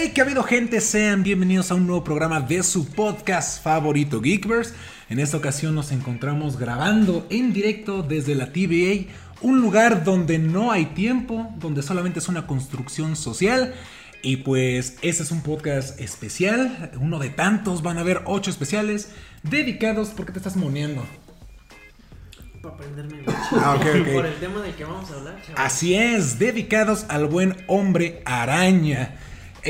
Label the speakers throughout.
Speaker 1: Hey, que ha habido gente, sean bienvenidos a un nuevo programa de su podcast favorito Geekverse. En esta ocasión nos encontramos grabando en directo desde la TVA, un lugar donde no hay tiempo, donde solamente es una construcción social. Y pues este es un podcast especial, uno de tantos, van a haber ocho especiales dedicados, ¿por qué te estás moneando?
Speaker 2: Para aprenderme
Speaker 1: Ah, ok, ok.
Speaker 2: por el tema del que vamos a hablar, chaval.
Speaker 1: Así es, dedicados al buen hombre araña.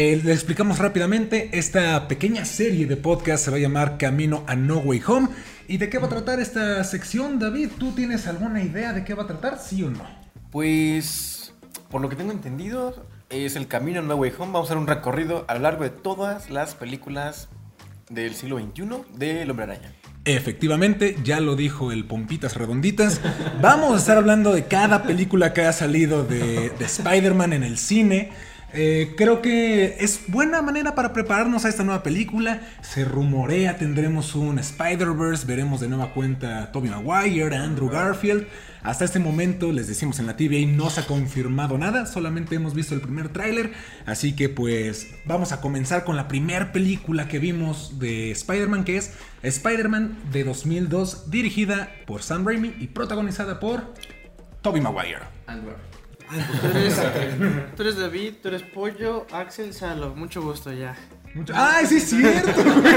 Speaker 1: Eh, le explicamos rápidamente, esta pequeña serie de podcast se va a llamar Camino a No Way Home. ¿Y de qué va a tratar esta sección, David? ¿Tú tienes alguna idea de qué va a tratar, sí o no?
Speaker 3: Pues, por lo que tengo entendido, es el camino a No Way Home. Vamos a hacer un recorrido a lo largo de todas las películas del siglo XXI del Hombre Araña.
Speaker 1: Efectivamente, ya lo dijo el Pompitas Redonditas. Vamos a estar hablando de cada película que ha salido de, de Spider-Man en el cine. Eh, creo que es buena manera para prepararnos a esta nueva película. Se rumorea, tendremos un Spider-Verse, veremos de nueva cuenta a Tobey Maguire, a Andrew Garfield. Hasta este momento, les decimos en la TVA, no se ha confirmado nada, solamente hemos visto el primer tráiler. Así que pues vamos a comenzar con la primera película que vimos de Spider-Man, que es Spider-Man de 2002, dirigida por Sam Raimi y protagonizada por Tobey Maguire.
Speaker 2: Tú eres, tú eres David, tú eres Pollo, Axel, Salo. Mucho gusto ya.
Speaker 1: Mucho- ¡Ay, sí es cierto! güey!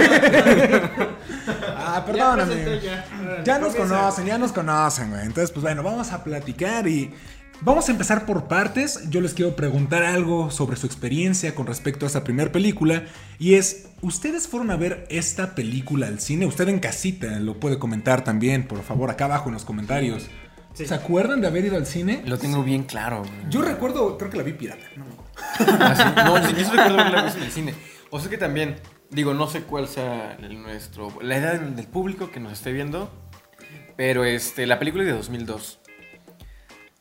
Speaker 1: ah, perdóname.
Speaker 2: Ya
Speaker 1: Ya,
Speaker 2: ya.
Speaker 1: nos conocen, ya nos conocen, güey. Entonces, pues bueno, vamos a platicar y vamos a empezar por partes. Yo les quiero preguntar algo sobre su experiencia con respecto a esta primera película. Y es, ¿ustedes fueron a ver esta película al cine? Usted en casita lo puede comentar también, por favor, acá abajo en los comentarios.
Speaker 2: Sí.
Speaker 1: ¿Se acuerdan de haber ido al cine?
Speaker 3: Lo tengo bien claro. güey.
Speaker 1: Yo recuerdo, creo que la vi pirata. No me acuerdo.
Speaker 3: Ah, sí. No, yo, recuerdo haberla visto en el cine. O sea que también, digo, no sé cuál sea el nuestro, la edad del público que nos esté viendo, pero este, la película es de 2002.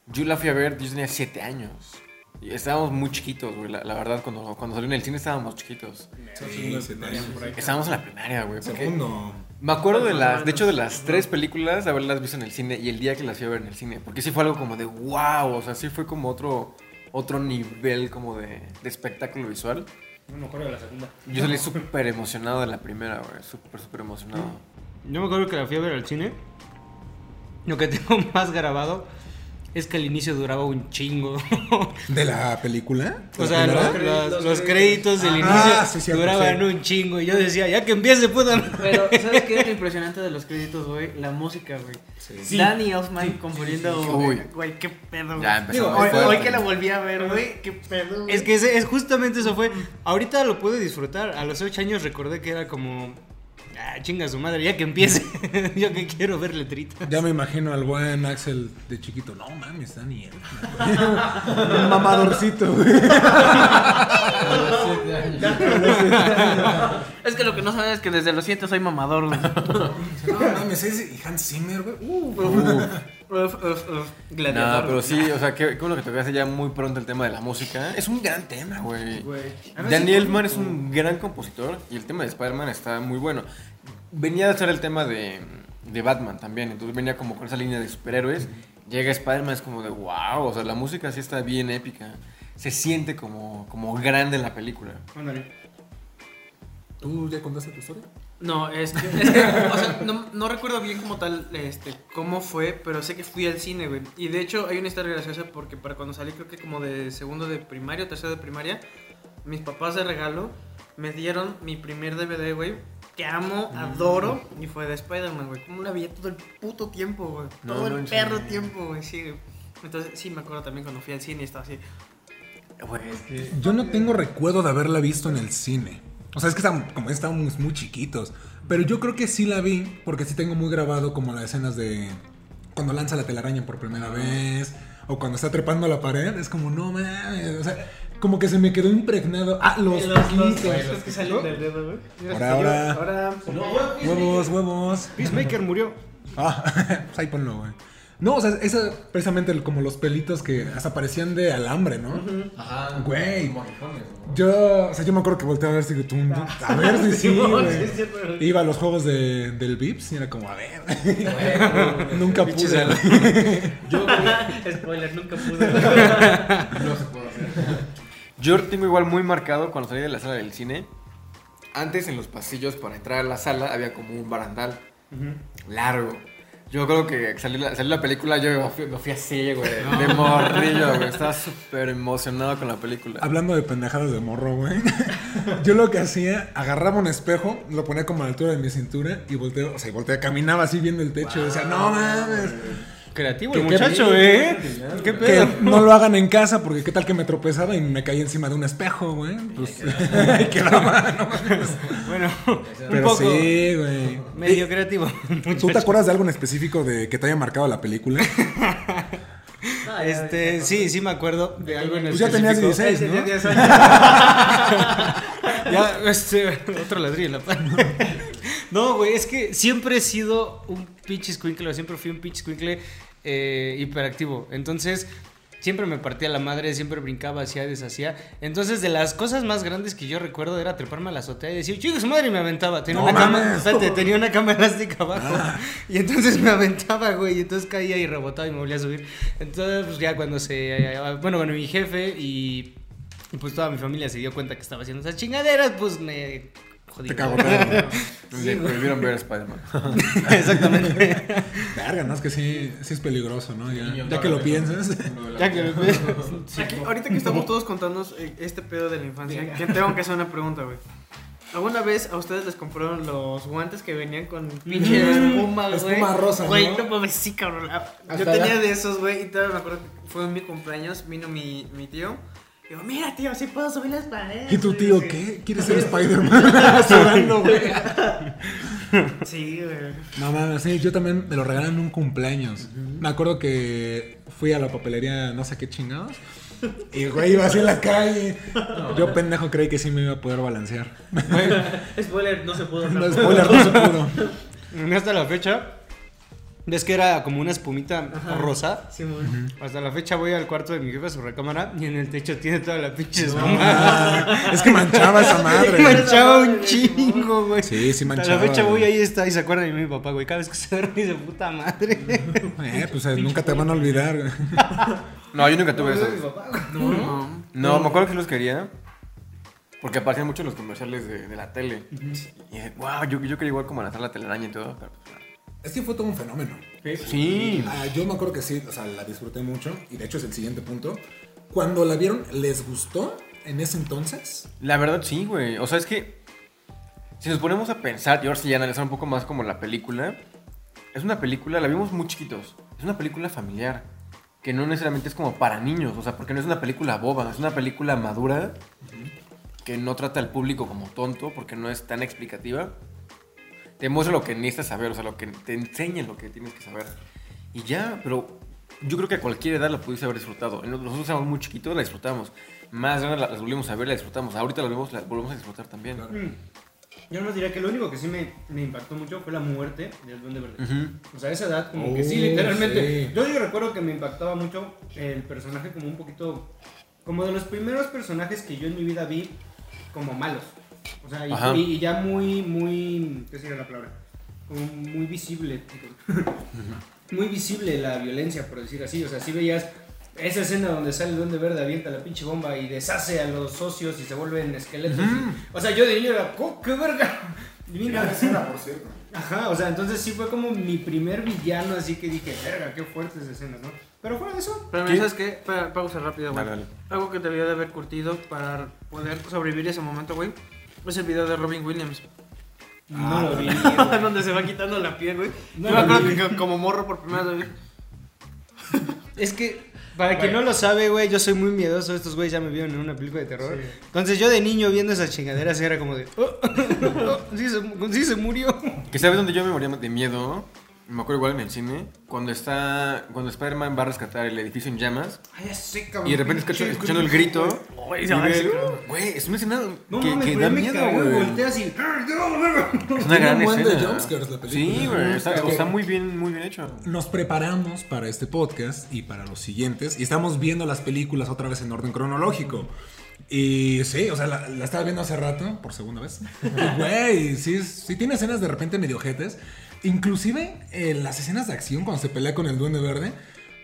Speaker 3: Yo la fui a ver, yo tenía 7 años. Y estábamos muy chiquitos, güey. La, la verdad, cuando, cuando salió en el cine estábamos chiquitos. Estábamos en la primaria, güey.
Speaker 1: Segundo.
Speaker 3: Me acuerdo de las, de hecho, de las tres películas, haberlas visto en el cine y el día que las fui a ver en el cine. Porque sí fue algo como de wow, o sea, sí fue como otro, otro nivel como de, de espectáculo visual.
Speaker 4: No me acuerdo de la segunda.
Speaker 3: Yo salí súper emocionado de la primera, güey. Súper, súper emocionado.
Speaker 4: Yo me acuerdo que la fui a ver al cine. Lo que tengo más grabado es que al inicio duraba un chingo.
Speaker 1: ¿De la película? ¿De
Speaker 4: o sea, los,
Speaker 2: primera?
Speaker 4: los- los créditos del
Speaker 1: Ah,
Speaker 4: inicio
Speaker 1: sí,
Speaker 4: duraban
Speaker 1: sí.
Speaker 4: un chingo. Y yo decía, ya que empiece, puta.
Speaker 2: Pero, ¿sabes qué es lo impresionante de los créditos, güey? La música, güey.
Speaker 4: Sí.
Speaker 2: Danny Elfman componiendo.
Speaker 3: Uy.
Speaker 2: Güey, qué pedo, güey.
Speaker 3: Ya empezó
Speaker 2: Digo, hoy, hoy que la volví a ver, güey, qué pedo. güey.
Speaker 4: Es que ese- es justamente eso fue. Ahorita lo puedo disfrutar. A los 8 años recordé que era como. Ah, chinga su madre, ya que empiece. yo que quiero ver letrita.
Speaker 1: Ya me imagino al buen Axel de chiquito. No mames, Daniel. Un mamadorcito, güey.
Speaker 2: Es que lo que no saben es que desde los 7 soy mamador, güey.
Speaker 1: No mames, es Hans Zimmer, güey. Uh,
Speaker 2: Uf, uf, uf.
Speaker 3: No, pero sí, o sea, qué, qué bueno que tocaste ya muy pronto el tema de la música. Es un gran tema, güey. Danny Elfman es un gran compositor y el tema de Spider-Man está muy bueno. Venía a ser el tema de, de Batman también, entonces venía como con esa línea de superhéroes. Llega Spider-Man, es como de wow, o sea, la música sí está bien épica. Se siente como, como grande la película.
Speaker 1: ¿Tú ya contaste tu historia?
Speaker 2: No, es que, es que, o sea, no, no recuerdo bien como tal este, cómo fue, pero sé que fui al cine, güey. Y de hecho hay una historia graciosa porque para cuando salí, creo que como de segundo de primaria o tercero de primaria, mis papás de regalo me dieron mi primer DVD, güey, que amo, adoro, y fue de Spider-Man, güey. Como la veía todo el puto tiempo, güey.
Speaker 3: No
Speaker 2: Todo el perro tiempo, güey, sí, güey. Entonces sí me acuerdo también cuando fui al cine y estaba así.
Speaker 3: Güey,
Speaker 1: Yo no tengo recuerdo de haberla visto en el cine. O sea, es que estábamos, como estábamos muy chiquitos. Pero yo creo que sí la vi, porque sí tengo muy grabado como las escenas de cuando lanza la telaraña por primera vez, o cuando está trepando a la pared. Es como, no mames. O sea, como que se me quedó impregnado. Ah, los,
Speaker 2: los, los, los que salen del dedo, güey.
Speaker 1: Ahora, ahora.
Speaker 2: Ahora.
Speaker 1: Huevos, huevos.
Speaker 4: Peacemaker murió.
Speaker 1: Ah, pues ahí ponlo, güey. No, o sea, esa precisamente el- como los pelitos que hasta parecían de alambre, ¿no?
Speaker 5: Ajá.
Speaker 1: Güey.
Speaker 5: ¿no?
Speaker 1: Yo, o sea, yo me acuerdo que volteaba a ver si tú, a ver si sí, güey. Iba a los juegos de, del Vips y era como, a ver. Nunca pude.
Speaker 4: Salo.
Speaker 1: güey.
Speaker 5: Yo
Speaker 2: Spoiler, nunca pude.
Speaker 5: no se puede hacer.
Speaker 3: Yo tengo igual muy marcado cuando salí de la sala del cine. Antes en los pasillos para entrar a la sala había como un barandal largo. Yo creo que salió la, la película, yo me fui, me fui así, güey, de morrillo, güey. Estaba súper emocionado con la película.
Speaker 1: Hablando de pendejadas de morro, güey. Yo lo que hacía, agarraba un espejo, lo ponía como a la altura de mi cintura y volteo, o sea, y volteo, caminaba así viendo el techo y decía, no mames.
Speaker 4: Creativo
Speaker 1: ¿Qué-
Speaker 4: el muchacho, ¿eh? ¿Qué
Speaker 1: Que
Speaker 4: pedo?
Speaker 1: no lo hagan en casa porque qué tal que me tropezaba y me caí encima de un espejo, güey. Pues quedaba, no mames.
Speaker 4: Bueno, un poco
Speaker 1: sí, güey.
Speaker 4: medio creativo.
Speaker 1: ¿Tú te acuerdas de algo en específico de que te haya marcado la película?
Speaker 4: Este, sí, sí me acuerdo de algo en
Speaker 1: Pues ya tenías
Speaker 4: específico.
Speaker 1: 16, ¿no?
Speaker 2: Tenía 10 años.
Speaker 4: Ya, este, otro ladrillo en la pan. No, güey, es que siempre he sido un pinche squinkle, o siempre fui un pinche squinkle eh, hiperactivo. Entonces, siempre me partía la madre, siempre brincaba, hacía, deshacía. Entonces, de las cosas más grandes que yo recuerdo era treparme a la azotea y decir, chico, su madre, y me aventaba. Tenía,
Speaker 1: No
Speaker 4: una cama, espérate, tenía una cama elástica abajo. Y entonces me aventaba, güey, y entonces caía y rebotaba y me volvía a subir. Entonces, pues ya cuando se. Bueno, cuando mi jefe y. y pues toda mi familia se dio cuenta que estaba haciendo esas chingaderas, pues me jodí.
Speaker 1: Te cagotearon.
Speaker 3: Le prohibieron ver a Spider-Man.
Speaker 4: Exactamente.
Speaker 1: Verga, no, es que sí, sí es peligroso, ¿no? Ya, ya que lo piensas.
Speaker 4: Ya que
Speaker 2: Aquí, ahorita que estamos todos contándonos eh, este pedo de la infancia, que tengo que hacer una pregunta, güey. ¿Alguna vez a ustedes les compraron los guantes que venían con pinche espuma, güey?
Speaker 1: Espuma rosa,
Speaker 2: Güey,
Speaker 1: ¿no?
Speaker 2: no mames, sí, cabrón. Ah, Yo tenía de esos, güey, y todavía me acuerdo que fue en mi cumpleaños, vino mi, mi tío. Y digo, mira, tío, sí puedo subir las paredes.
Speaker 1: ¿Y tu
Speaker 2: güey".
Speaker 1: tío
Speaker 2: Sí.
Speaker 1: qué? ¿Quieres ser Spider-Man? Sudando, güey.
Speaker 2: Sí, güey.
Speaker 1: No mames, sí, yo también me lo regalaron en un cumpleaños. Me acuerdo que fui a la papelería, no sé qué chingados. Y güey, iba así en la calle. Yo pendejo creí que sí me iba a poder balancear.
Speaker 2: Spoiler, no se pudo.
Speaker 1: No, spoiler, no se pudo.
Speaker 4: Hasta la fecha, ves que era como una espumita rosa.
Speaker 2: Sí, güey.
Speaker 4: Hasta la fecha voy al cuarto de mi jefe a su recámara y en el techo tiene toda la pinche espuma.
Speaker 1: Ah, es que manchaba esa madre.
Speaker 4: manchaba un chingo, güey.
Speaker 1: Sí, sí
Speaker 4: Hasta
Speaker 1: manchaba.
Speaker 4: la fecha voy ahí está y se acuerda de mi papá, güey. Cada vez que se duerme dice puta madre.
Speaker 1: Eh, pues eh, nunca te van a olvidar. güey.
Speaker 3: No, yo nunca tuve eso.
Speaker 2: No, no.
Speaker 3: No, me acuerdo que sí los quería. Porque aparecían mucho en los comerciales de, de la tele. Y dije, wow, yo, yo quería igual como lanzar la telaraña y todo. Pero, pues,
Speaker 1: Es que fue todo un fenómeno.
Speaker 3: no. sí.
Speaker 1: Ah, yo me acuerdo que sí, o sea, la disfruté mucho. Y de hecho es el siguiente punto. Cuando la vieron, ¿les gustó en ese entonces?
Speaker 3: La verdad sí, güey. O sea, es que si nos ponemos a pensar y ahora sí analizar un poco más como la película, es una película, la vimos muy chiquitos. Es una película familiar que no necesariamente es como para niños, o sea, porque no es una película boba, es una película madura que no trata al público como tonto porque no es tan explicativa. Te muestra lo que necesitas saber, o sea, lo que te enseña lo que tienes que saber. Y ya, pero yo creo que a cualquier edad la pudiste haber disfrutado. Nosotros éramos muy chiquitos, la disfrutamos. Más grande las volvimos a ver, la disfrutamos. Ahorita la vemos, la volvemos a disfrutar también.
Speaker 4: Yo no diría que lo único que sí me, me impactó mucho fue la muerte del Duende Verde. O sea, esa edad como
Speaker 1: Oh,
Speaker 4: que sí, literalmente.
Speaker 1: sí.
Speaker 4: Yo, yo recuerdo que me impactaba mucho el personaje como un poquito... Como de los primeros personajes que yo en mi vida vi como malos. O sea, y,
Speaker 3: Ajá.
Speaker 4: y- y ya muy, muy... ¿Qué sería la palabra? Como muy visible. muy visible la violencia, por decir así. O sea, sí veías esa escena donde sale el Duende Verde, avienta la pinche bomba y deshace a los socios y se vuelven esqueletos. y- o sea, yo de niño era, "Oh, ¡qué verga! Mira,
Speaker 1: por cierto.
Speaker 4: Ajá, o sea, entonces sí fue como mi primer villano, así que dije, verga, qué fuertes escenas, ¿no? Pero fuera de eso,
Speaker 2: Pero. ¿sabes qué? Pa- pausa rápida, güey. Algo que te debió de haber curtido para poder sobrevivir ese momento, güey. Es el video de Robin Williams.
Speaker 4: no lo vi.
Speaker 2: donde se va quitando la piel, güey.
Speaker 4: No
Speaker 2: Yo me
Speaker 4: lo
Speaker 2: acuerdo
Speaker 4: vi.
Speaker 2: que como morro por primera vez.
Speaker 4: Es que, para quien no lo sabe, güey, yo soy muy miedoso. Estos güeyes ya me vieron en una película de terror. Entonces yo de niño viendo esas chingaderas era como de, oh, oh, sí, se, sí se murió.
Speaker 3: Que sabes dónde yo me moría de miedo. Me acuerdo igual en el cine. Cuando está. Cuando Spider-Man va a rescatar el edificio en llamas.
Speaker 4: Ay, ya sé, cabrón.
Speaker 3: Y de repente escucho- escuchando el grito.
Speaker 2: Güey,
Speaker 3: y es una escena
Speaker 4: No
Speaker 3: que, que da miedo, güey.
Speaker 4: volteé así. ¡ah, no, la verga!
Speaker 3: Es una gran
Speaker 1: un buen de
Speaker 3: escena.
Speaker 1: jumpscares la película.
Speaker 3: Sí, güey. Está, muy bien, muy bien hecho.
Speaker 1: Nos preparamos para este podcast y para los siguientes y estamos viendo las películas otra vez en orden cronológico. Y sí, o sea, la, la estaba viendo hace rato, por segunda vez. Y, Güey, sí, sí tiene escenas de repente medio ojetes. Inclusive eh, las escenas de acción cuando se pelea con el Duende Verde,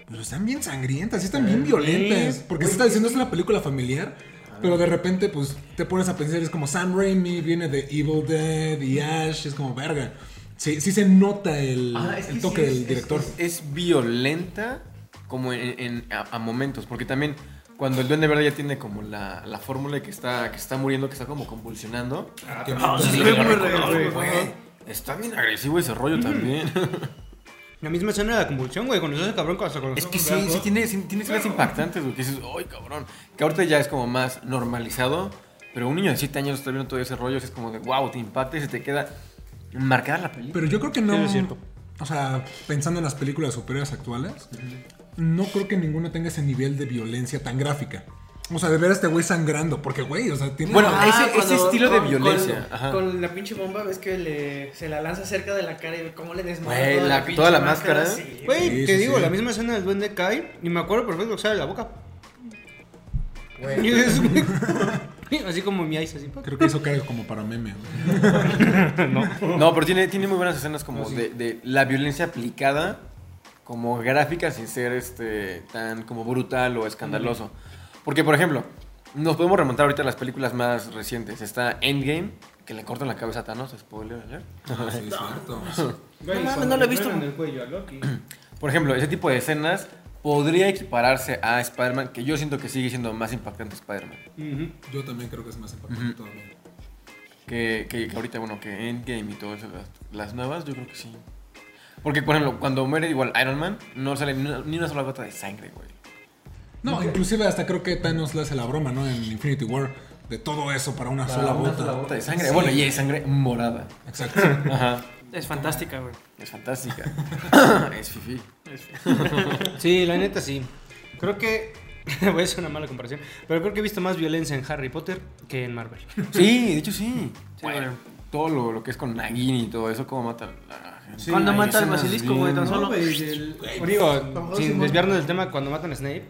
Speaker 1: pues están bien sangrientas, sí están bien violentas. Porque se está diciendo es una película familiar, Pero de repente, pues, te pones a pensar, es como Sam Raimi, viene de Evil Dead y Ash, es como verga. Sí, sí se nota el,
Speaker 3: Ah, es que
Speaker 1: el toque
Speaker 3: sí, es-
Speaker 1: del director.
Speaker 3: Es, es violenta como en, en- a, a momentos, porque también cuando el duende verde ya tiene como la, la fórmula de que está, que está muriendo, que está como convulsionando.
Speaker 1: Que-
Speaker 2: Ah, sí,
Speaker 3: Sí, reconozco,
Speaker 2: real,
Speaker 3: güey.
Speaker 2: güey.
Speaker 3: Está bien agresivo ese rollo también.
Speaker 4: La misma escena de la convulsión, güey, cuando se hace cabrón con con los
Speaker 3: Es que sí, sí tiene, sí tiene escenas impactantes, güey, que dices, ¡ay, cabrón! Que ahorita ya es como más normalizado, pero un niño de 7 años está viendo todo ese rollo, es como de, wow, te impacta y se te queda marcada la película.
Speaker 1: Pero yo creo que no.
Speaker 4: Sí, es cierto.
Speaker 1: O sea, pensando en las películas superiores actuales, no creo que ninguna tenga ese nivel de violencia tan gráfica. O sea, de ver a este güey sangrando, porque güey, o sea, tiene.
Speaker 3: Bueno,
Speaker 2: Ah,
Speaker 3: ese- ese estilo de violencia,
Speaker 2: Con,
Speaker 3: ajá.
Speaker 2: con la pinche bomba, ves que le, se la lanza cerca de la cara y ve cómo le desmadra
Speaker 3: Güey,
Speaker 2: toda
Speaker 3: la-
Speaker 2: la, pinche
Speaker 3: toda la máscara.
Speaker 4: Güey,
Speaker 1: Sí,
Speaker 4: te
Speaker 1: sí,
Speaker 4: digo,
Speaker 1: sí.
Speaker 4: la misma escena del duende cae y me acuerdo perfecto que sale de la boca. Y es- Así como mi ice, así.
Speaker 1: Creo que hizo cara como para meme. güey.
Speaker 3: No, pero tiene, tiene muy buenas escenas como de, de la violencia aplicada como gráfica sin ser este tan como brutal o escandaloso. Porque, por ejemplo, nos podemos remontar ahorita a las películas más recientes. Está Endgame, que le cortan la cabeza a Thanos, spoiler alert.
Speaker 1: Ah, sí, es cierto.
Speaker 4: Güey,
Speaker 2: No no lo he visto.
Speaker 4: truenan el cuello a Loki.
Speaker 3: Por ejemplo, ese tipo de escenas podría equipararse a Spider-Man, que yo siento que sigue siendo más impactante Spider-Man.
Speaker 1: Yo también creo que es más impactante todavía.
Speaker 3: Que, que, que ahorita, bueno, que Endgame y todo eso, las, las nuevas, yo creo que sí. Porque, por ejemplo, cuando muere igual Iron Man, no sale ni una, ni una sola gota de sangre, güey.
Speaker 1: No, inclusive hasta creo que Thanos le hace la broma, ¿no? En Infinity War. De todo eso para una sola
Speaker 3: Una
Speaker 1: bota.
Speaker 3: sola gota de sangre.
Speaker 1: Sí.
Speaker 3: Bueno, y hay sangre morada.
Speaker 1: Exacto.
Speaker 3: Ajá.
Speaker 2: Es fantástica, güey.
Speaker 3: Es fantástica. es fifi.
Speaker 4: Sí, la neta sí. Creo que. Voy a hacer una mala comparación. Pero creo que he visto más violencia en Harry Potter que en Marvel.
Speaker 3: Sí, de hecho sí.
Speaker 2: Sí,
Speaker 3: Bueno,
Speaker 2: güey.
Speaker 3: todo lo, lo que es con Nagini y todo eso, cómo matan a la gente.
Speaker 2: Cuando mata al basilisco, güey, tan solo.
Speaker 4: Digo,
Speaker 2: Vamos,
Speaker 4: sin desviarnos del tema, cuando matan a Snape.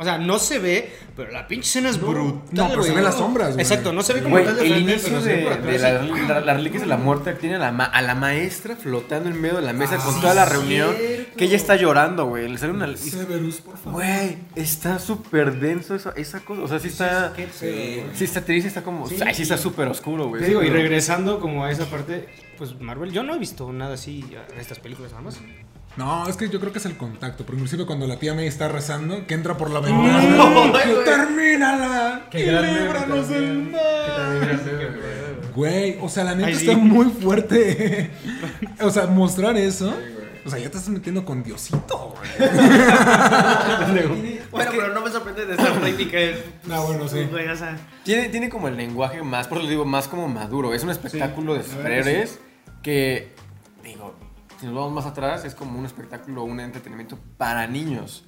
Speaker 4: O sea, no se ve, pero la pinche escena es brutal.
Speaker 1: no, pero se
Speaker 4: güey.
Speaker 1: ven las sombras, güey.
Speaker 4: Exacto, no se ve como
Speaker 3: Güey,
Speaker 4: tal de
Speaker 3: el
Speaker 4: frente,
Speaker 3: inicio
Speaker 4: se
Speaker 3: de, la- la- las reliquias de la muerte tiene a la, ma- a la maestra flotando en medio de la mesa
Speaker 1: Ah,
Speaker 3: con
Speaker 1: sí,
Speaker 3: toda la reunión.
Speaker 2: cierto.
Speaker 3: Que ella está llorando, güey. Le sale una.
Speaker 1: Severus, por favor.
Speaker 3: Güey, está súper denso esa, esa cosa. O sea, sí está. Sí está triste, está como.
Speaker 4: Sí,
Speaker 3: ay, sí está súper oscuro, güey.
Speaker 4: Te digo, y regresando como a esa parte, pues Marvel, yo no he visto nada así a estas películas nada más.
Speaker 1: No, es que yo creo que es el contacto. Pero inclusive cuando la tía May está rezando, que entra por la ventana.
Speaker 2: Ay, güey.
Speaker 1: ¡Termínala!
Speaker 5: Qué
Speaker 1: y líbranos del mal.
Speaker 5: Güey.
Speaker 1: Güey, o sea, la neta
Speaker 4: Ay, sí.
Speaker 1: está muy fuerte. o sea, mostrar eso. O sea, ya te estás metiendo con Diosito, güey.
Speaker 2: Bueno, pero no me sorprende de esta técnica.
Speaker 1: Ah, bueno, sí.
Speaker 3: Tiene, tiene como el lenguaje más, por eso le digo, más como maduro. Es un espectáculo de superhéroes que, digo, si nos vamos más atrás, es como un espectáculo, un entretenimiento para niños.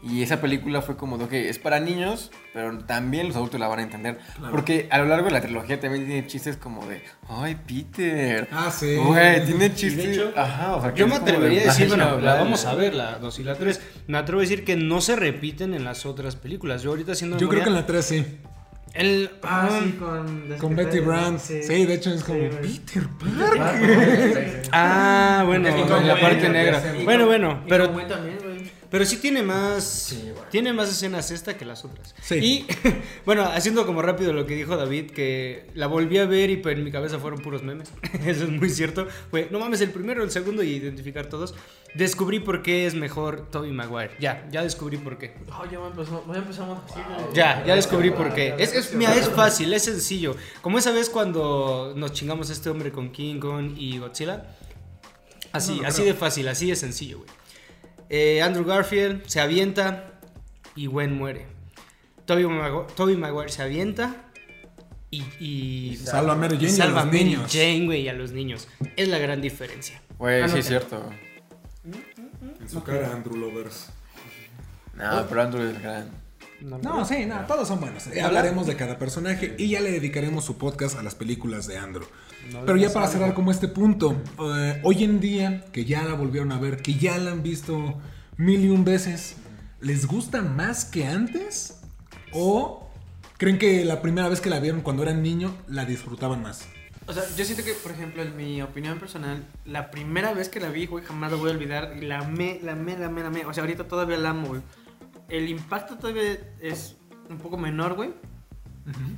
Speaker 3: Y esa película fue como de, ok, es para niños, pero también los adultos la van a entender. Porque a lo largo de la trilogía también tiene chistes como de, ay, Peter.
Speaker 1: Ah, sí.
Speaker 3: Güey, tiene chistes.
Speaker 4: de hecho,
Speaker 3: ajá, o sea, que
Speaker 4: Yo me
Speaker 3: como de,
Speaker 4: atrevería a decir,
Speaker 3: "Ay,
Speaker 4: bueno, la
Speaker 3: chaval".
Speaker 4: vamos a ver, la 2 y la 3. Me atrevo a decir que no se repiten en las otras películas. Yo ahorita haciendo
Speaker 1: Yo creo que en
Speaker 4: memoria,
Speaker 1: la 3 sí.
Speaker 4: El
Speaker 2: ah,
Speaker 4: ah,
Speaker 2: sí, con.
Speaker 1: Con Betty Brand. Sí, de hecho es como
Speaker 2: Sí.
Speaker 1: Peter Parker.
Speaker 4: Ah, bueno, en la parte negra.
Speaker 5: sí.
Speaker 4: Bueno, bueno,
Speaker 2: Y
Speaker 4: pero
Speaker 2: con Gwen también.
Speaker 4: Pero sí tiene más.
Speaker 5: Sí, güey.
Speaker 4: tiene más escenas esta que las otras.
Speaker 1: Sí.
Speaker 4: Y bueno, haciendo como rápido lo que dijo David, que la volví a ver y pues, en mi cabeza fueron puros memes. Eso es muy cierto. Fue, no mames, el primero, el segundo y identificar todos. Descubrí por qué es mejor Toby Maguire. Ya, ya descubrí por qué.
Speaker 2: Oh, ya empezamos, ya empezamos.
Speaker 4: Ya, ya descubrí por qué. Es, es, mira, es fácil, es sencillo. Como esa vez cuando nos chingamos a este hombre con King Kong y Godzilla. Así, así de fácil, así de sencillo, güey. Eh, Andrew Garfield se avienta y Gwen muere. Toby, Maguire se avienta y, y
Speaker 1: Salva a Mary Jane y a
Speaker 4: salva
Speaker 1: los
Speaker 4: Mary
Speaker 1: niños.
Speaker 4: Jane, y a los niños. Es la gran diferencia.
Speaker 3: Güey, sí es cierto.
Speaker 1: En su cara, Andrew Lovers.
Speaker 3: No, pero Andrew es gran.
Speaker 1: No, sí, no, todos son buenos. Ya hablaremos de cada personaje y ya le dedicaremos su podcast a las películas de Andrew. Pero ya para cerrar como este punto, eh, hoy en día, que ya la volvieron a ver, que ya la han visto mil y un veces, ¿les gusta más que antes? ¿O creen que la primera vez que la vieron cuando eran niño la disfrutaban más?
Speaker 2: O sea, yo siento que, por ejemplo, en mi opinión personal, la primera vez que la vi, güey, jamás la voy a olvidar. Y la amé, la amé, la amé, la amé. O sea, ahorita todavía la amo, güey. El impacto todavía es un poco menor, güey.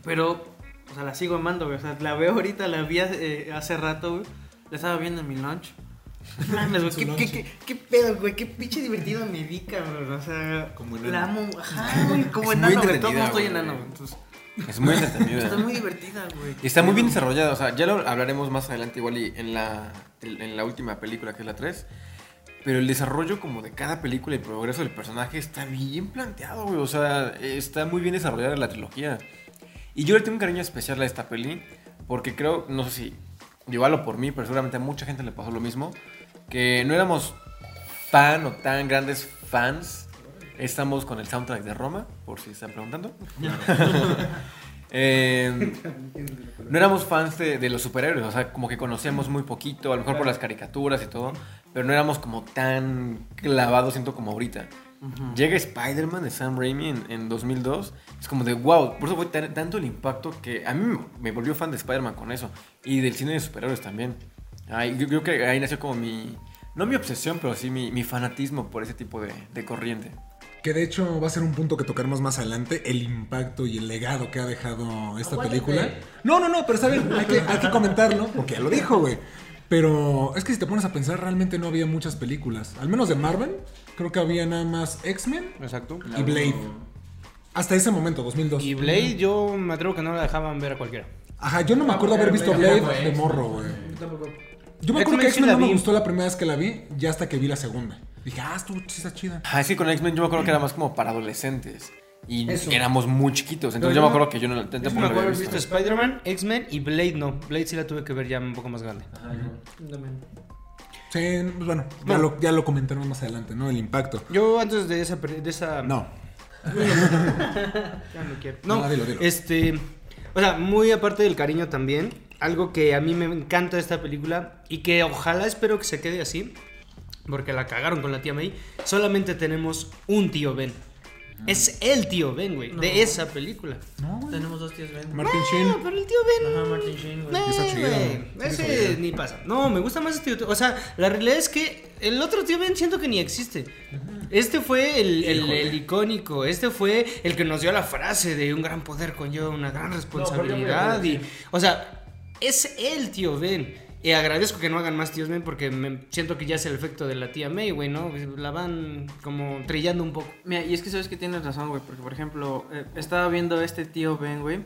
Speaker 2: Pero, o sea, la sigo amando, güey. O sea, la veo ahorita, la vi hace, eh, hace rato, güey. La estaba viendo en mi lunch. Mames, güey, ¿qué,
Speaker 1: lunch.
Speaker 2: qué, qué, qué pedo, güey, qué pinche divertido me vi, cabrón. O sea,
Speaker 3: Como enano.
Speaker 2: la amo, ajá, güey, como
Speaker 3: Es
Speaker 2: enano, güey. Todo el
Speaker 3: entretenida,
Speaker 2: mundo estoy enano, güey. Entonces,
Speaker 3: Es muy entretenida.
Speaker 2: está muy divertida, güey.
Speaker 3: Y está muy bien desarrollada, o sea, ya lo hablaremos más adelante igual y en la, en la última película que es la 3. Pero el desarrollo como de cada película y el progreso del personaje está bien planteado, güey. O sea, está muy bien desarrollada la trilogía. Y yo le tengo un cariño especial a esta peli porque creo, no sé si, digo por mí, pero seguramente a mucha gente le pasó lo mismo. Que no éramos fan o tan grandes fans. Estamos con el soundtrack de Roma, por si están preguntando. Eh, no éramos fans de, de los superhéroes, o sea, como que conocíamos muy poquito, a lo mejor por las caricaturas y todo, pero no éramos como tan clavados, siento, como ahorita. Llega Spider-Man de Sam Raimi en, en 2002, es como de wow, por eso fue tan- tanto el impacto que a mí me- me volvió fan de Spider-Man con eso, y del cine de superhéroes también. Ay, yo creo que ahí nació como mi, no mi obsesión, pero sí mi, mi fanatismo por ese tipo de, de corriente.
Speaker 1: Que de hecho va a ser un punto que tocaremos más adelante, el impacto y el legado que ha dejado esta película. No, no, no, pero está bien, hay que, hay que comentarlo, porque ya lo dijo, güey. Pero es que si te pones a pensar, realmente no había muchas películas. Al menos de Marvel, creo que había nada más X-Men
Speaker 4: Exacto.
Speaker 1: y Blade. Hasta ese momento, 2002.
Speaker 4: Y Blade, yo me atrevo que no la dejaban ver a cualquiera.
Speaker 1: Ajá, yo no me acuerdo haber visto Blade de morro, güey. Yo me acuerdo que
Speaker 4: X-Men sí
Speaker 1: no me gustó la primera vez que la vi, ya hasta que vi la segunda. Dije, ah, estuvo sí está chida.
Speaker 3: Ah, es que con X-Men yo me acuerdo que era más como para adolescentes. Y
Speaker 4: Eso.
Speaker 3: éramos muy chiquitos. Entonces
Speaker 4: No,
Speaker 3: yo me
Speaker 4: yo-
Speaker 3: acuerdo que yo no la
Speaker 4: Yo
Speaker 3: tampoco
Speaker 4: me acuerdo haber visto
Speaker 3: visto.
Speaker 4: Spider-Man, X-Men y Blade no. Blade sí la tuve que ver ya un poco más grande.
Speaker 1: Sí, pues bueno, ya lo, ya lo comentaremos más adelante, ¿no? El impacto.
Speaker 4: Yo antes de esa... De esa
Speaker 1: No.
Speaker 4: Ya no quiero. No,
Speaker 1: No, dilo, dilo.
Speaker 4: este. O sea, muy aparte del cariño también. Algo que a mí me encanta de esta película y que ojalá espero que se quede así. Porque la cagaron con la tía May. Solamente tenemos un tío Ben. Es el tío Ben, güey.
Speaker 2: No.
Speaker 4: De esa película.
Speaker 1: No, güey.
Speaker 2: Tenemos dos tíos Ben.
Speaker 1: Martin Sheen.
Speaker 4: No, pero el tío Ben.
Speaker 2: Ajá, Martin Sheen, güey.
Speaker 1: Está chido.
Speaker 4: Ese ni pasa. No, me gusta más este tío. O sea, la realidad es que el otro tío Ben siento que ni existe. Este fue el, el-
Speaker 1: Híjole.
Speaker 4: el icónico. Este fue el que nos dio la frase de un gran poder conlleva una gran responsabilidad. y, o sea, es el tío Ben. Y agradezco que no hagan más tíos Ben porque me siento que ya es el efecto de la tía May, güey, ¿no? La van como trillando un poco.
Speaker 2: Mira, y es que sabes que tienes razón, güey, porque por ejemplo, eh, estaba viendo a este tío Ben, güey,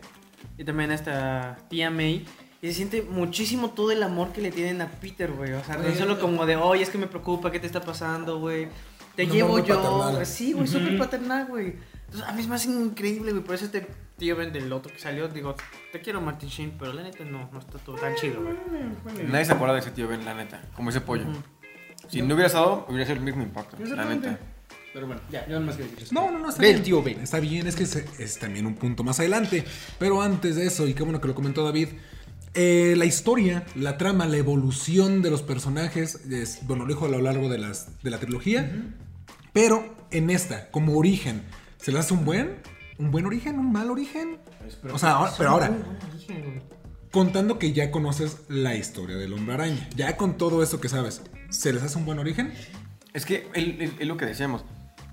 Speaker 2: y también a esta tía May, y se siente muchísimo todo el amor que le tienen a Peter, güey. O sea, no solo como de, oye, es que me preocupa, ¿qué te está pasando, güey? Te llevo yo.
Speaker 1: paternal.
Speaker 2: Sí, güey,
Speaker 4: Ujú.
Speaker 2: súper paternal, güey. Entonces, a mí es más increíble, güey. Por eso este tío Ben del otro que salió, digo, te quiero Martin Sheen, pero la neta no, no está todo tan chido, güey.
Speaker 3: Nadie se acuerda de ese tío Ben, la neta. Como ese pollo. Si no hubiera estado, hubiera sido el mismo impacto. La neta.
Speaker 4: Pero bueno, ya, yo no más que decir eso.
Speaker 1: No, no, no, está
Speaker 4: Del
Speaker 1: bien.
Speaker 4: tío Ben.
Speaker 1: Está bien, es que es, es también un punto más adelante. Pero antes de eso, y qué bueno que lo comentó David, eh, la historia, la trama, la evolución de los personajes, es, bueno, lo dijo a lo largo de, las, de la trilogía. Pero en esta, como origen, ¿se le hace un buen? ¿Un buen origen? ¿Un mal origen? O sea, ahora- pero ahora, contando que ya conoces la historia del hombre araña, ya con todo eso que sabes, ¿se les hace un buen origen?
Speaker 3: Es que es- lo que decíamos.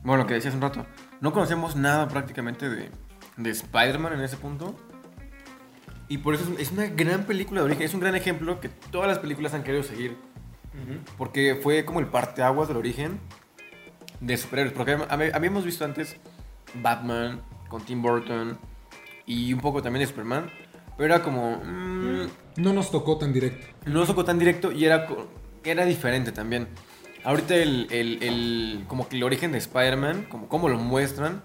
Speaker 3: Bueno, lo que decía hace un rato. No conocíamos nada prácticamente de, de Spider-Man en ese punto. Y por eso es, una gran película de origen. Es un gran ejemplo que todas las películas han querido seguir. Porque fue como el parteaguas del origen de superhéroes. Porque hab- hab- habíamos visto antes Batman con Tim Burton y un poco también de Superman. Pero era como... mm,
Speaker 1: No nos tocó tan directo.
Speaker 3: no lo tocó tan directo y era, era diferente también. Ahorita el, el- el- como que el origen de Spider-Man, como, como lo muestran,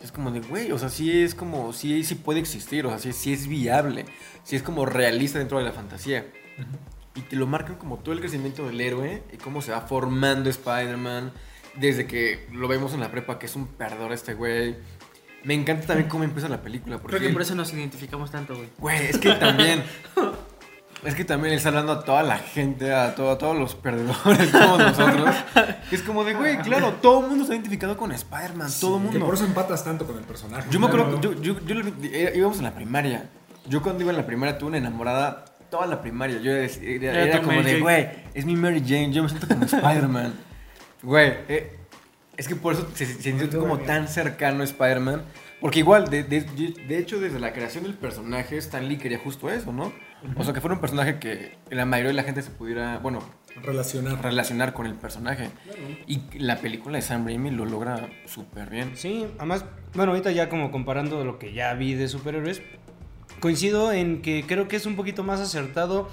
Speaker 3: es como de, güey, o sea, sí es como, sí, sí puede existir, o sea, sí, sí es viable, sí es como realista dentro de la fantasía. Y te lo marcan como todo el crecimiento del héroe y cómo se va formando Spider-Man desde que lo vemos en la prepa, que es un perdedor este güey. Me encanta también cómo empieza la película. Porque
Speaker 2: Creo que por eso nos identificamos tanto, güey.
Speaker 3: Güey, es que también. es que también él está hablando a toda la gente, a, todo- a todos los perdedores, todos nosotros. Es como de, güey, claro, todo el mundo está identificado con Spider-Man, todo el
Speaker 1: Que
Speaker 3: mundo.
Speaker 1: por eso empatas tanto con el personaje.
Speaker 3: Yo me acuerdo, yo, yo, yo lo- era- íbamos en la primaria. Yo cuando iba en la primaria tuve una enamorada toda la primaria. Yo era, era- como
Speaker 2: Mary
Speaker 3: de, güey, es mi Mary Jane, yo me siento como Spider-Man. Güey, eh, es que por eso se, se sintió como tan cercano Spider-Man. Porque igual, de, de- de hecho, desde la creación del personaje, Stan Lee quería justo eso, ¿no? O sea, que fuera un personaje que la mayoría de la gente se pudiera, bueno,
Speaker 1: Relacionar.
Speaker 3: relacionar con el personaje. Y la película de Sam Raimi lo logra súper bien.
Speaker 4: Sí, además, bueno, ahorita ya como comparando lo que ya vi de superhéroes, coincido en que creo que es un poquito más acertado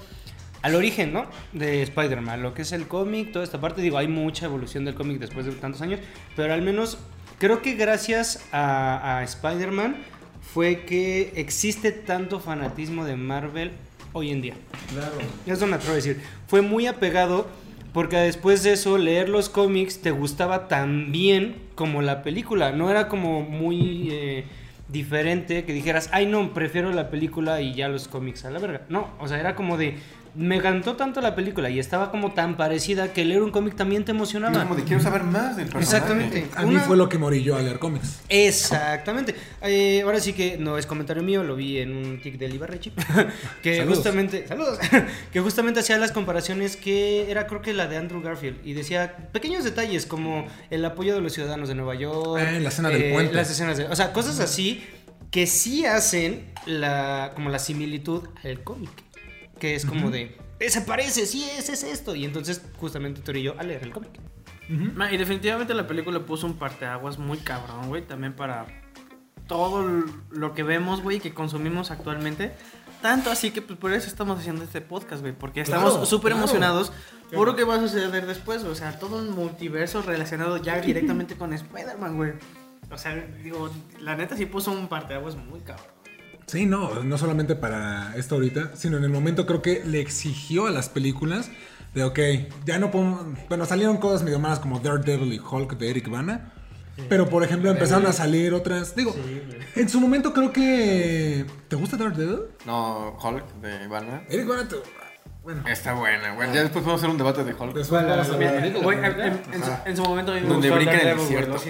Speaker 4: al origen, ¿no? De Spider-Man, lo que es el cómic, toda esta parte, digo, hay mucha evolución del cómic después de tantos años, pero al menos creo que gracias a, a Spider-Man fue que existe tanto fanatismo de Marvel hoy en día.
Speaker 5: Claro.
Speaker 4: Eso me atrevo a decir. Fue muy apegado porque después de eso leer los cómics te gustaba tan bien como la película. No era como muy eh, diferente que dijeras, ay no, prefiero la película y ya los cómics a la verga. No, o sea, era como de, me encantó tanto la película y estaba como tan parecida que leer un cómic también te emocionaba.
Speaker 3: Como de quiero saber más del personaje.
Speaker 4: Exactamente.
Speaker 1: A mí
Speaker 4: Una-
Speaker 1: fue lo que morí yo a leer cómics.
Speaker 4: Exactamente. Eh, ahora sí que no es comentario mío, lo vi en un tic de Ibarrechi. que
Speaker 1: Saludos.
Speaker 4: justamente. Saludos. que justamente hacía las comparaciones que era creo que la de Andrew Garfield. Y decía pequeños detalles como el apoyo de los ciudadanos de Nueva York.
Speaker 1: Ah, la escena del puente.
Speaker 4: Las escenas de. O sea, cosas así que sí hacen la, como la similitud al cómic. Que es como de. "Eh, Se parece, sí, ese es esto. Y entonces, justamente tú y yo a leer el cómic.
Speaker 2: Y definitivamente la película puso un parteaguas muy cabrón, güey, también para todo lo que vemos, güey, que consumimos actualmente. Tanto así que pues, por eso estamos haciendo este podcast, güey, porque estamos
Speaker 1: Claro,
Speaker 2: súper
Speaker 1: claro.
Speaker 2: emocionados por lo que va a suceder después. O sea, todo un multiverso relacionado ya directamente con Spider-Man, güey. O sea, digo, la neta sí puso un parteaguas muy cabrón.
Speaker 1: Sí, no, no solamente para esto ahorita, sino en el momento creo que le exigió a las películas de, ok, ya no podemos, bueno, salieron cosas medio más como Daredevil y Hulk de Eric Bana, pero por ejemplo empezaron a salir otras, digo, en su momento creo que, ¿te gusta Daredevil?
Speaker 3: No, Hulk de Banner.
Speaker 1: Eric Bana, te- bueno,
Speaker 3: Está buena, güey. Ya después podemos hacer un debate de Hulk.
Speaker 1: después vamos a
Speaker 2: en, su, en su momento a mí me
Speaker 3: Donde brinca en el desierto.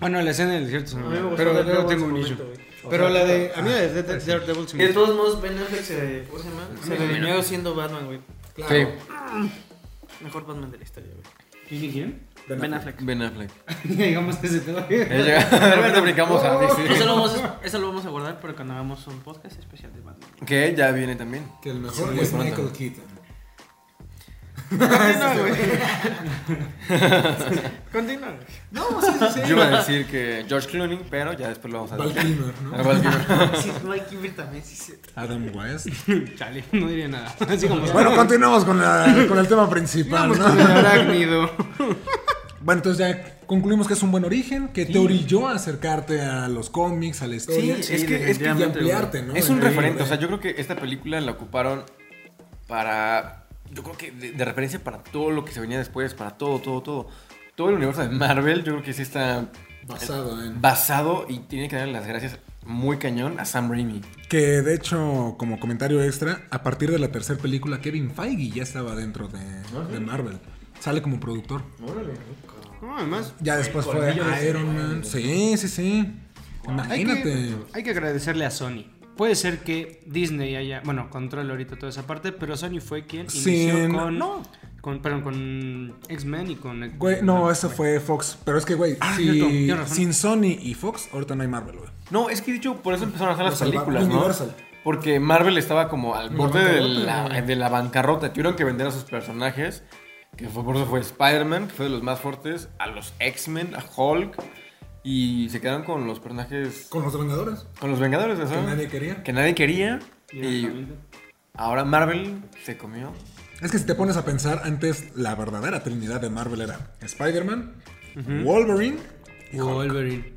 Speaker 4: Bueno, la escena del desierto Pero tengo un
Speaker 2: momento,
Speaker 4: Pero la de. A mí la de Dead- Daredevil
Speaker 2: Y de todos modos, Ben Affleck se, ¿cómo se llama? Se redimió siendo Batman, güey.
Speaker 1: Claro.
Speaker 3: Sí,
Speaker 2: Mejor Batman de la historia, güey.
Speaker 4: ¿Quién? quién?
Speaker 2: Ben Affleck.
Speaker 3: Ben Affleck.
Speaker 4: Digamos que se te va
Speaker 3: repente brincamos a
Speaker 2: Eso
Speaker 3: DC.
Speaker 2: lo, vamos a, eso lo vamos a guardar para cuando hagamos un podcast especial de Batman.
Speaker 3: Que ya viene también.
Speaker 1: Que el mejor
Speaker 3: Sí,
Speaker 1: es. Michael Keaton.
Speaker 2: Continúa, güey. Continúa.
Speaker 1: No, sí, sí.
Speaker 3: Yo iba a decir que George Clooney, pero ya después lo vamos a
Speaker 1: Val
Speaker 3: decir.
Speaker 1: Kilmer, ¿no?
Speaker 3: Ah, Val Kilmer.
Speaker 2: Sí, Mike Kimber también, sí, sí.
Speaker 1: Adam West.
Speaker 4: Chale, no diría nada. Así como.
Speaker 1: Bueno, continuamos con, la- con el tema principal,
Speaker 4: Vamos
Speaker 1: ¿no?
Speaker 4: con el arácnido.
Speaker 1: Bueno, entonces ya concluimos que es un buen origen, que te orilló a acercarte a los cómics, a la historia.
Speaker 3: Sí, es que- es que
Speaker 1: y ampliarte, ¿no?
Speaker 3: Es un
Speaker 1: En-
Speaker 3: referente, o sea, yo creo que esta película la ocuparon para, yo creo que de, de referencia para todo lo que se venía después, para todo, todo, todo. Todo el universo de Marvel, yo creo que sí está
Speaker 1: Basado en...
Speaker 3: basado y tiene que darle las gracias muy cañón a Sam Raimi.
Speaker 1: Que de hecho, como comentario extra, a partir de la tercera película, Kevin Feige ya estaba dentro de, de Marvel. Sale como productor.
Speaker 4: No, además.
Speaker 1: Ya después fue Iron Man. Sí, sí, sí.
Speaker 4: Hay
Speaker 1: Imagínate.
Speaker 4: que, hay que agradecerle a Sony. Puede ser que Disney haya, bueno, controla ahorita toda esa parte, pero Sony fue quien
Speaker 1: Sí,
Speaker 4: inició
Speaker 1: no-
Speaker 4: con,
Speaker 1: no.
Speaker 4: con, perdón, con X-Men y con...
Speaker 1: Güey, no, eso fue Fox. Pero es que, güey,
Speaker 4: Ah,
Speaker 1: si- sin Sony y Fox, ahorita no hay Marvel, güey.
Speaker 3: No, es que dicho, por eso empezaron a hacer las películas, ¿no? Porque Marvel estaba como al borde de la, de la bancarrota. Tuvieron que vender a sus personajes, que fue, por eso fue Spider-Man, que fue de los más fuertes, a los X-Men, a Hulk, y se quedaron con los personajes,
Speaker 1: Con los Vengadores.
Speaker 3: con los Vengadores,
Speaker 1: Que
Speaker 3: ¿sabes?
Speaker 1: nadie quería.
Speaker 3: Que nadie quería. Y ahora Marvel se comió.
Speaker 1: Es que si te pones a pensar, antes la verdadera trinidad de Marvel era Spider-Man, Wolverine y Hulk.
Speaker 4: Wolverine.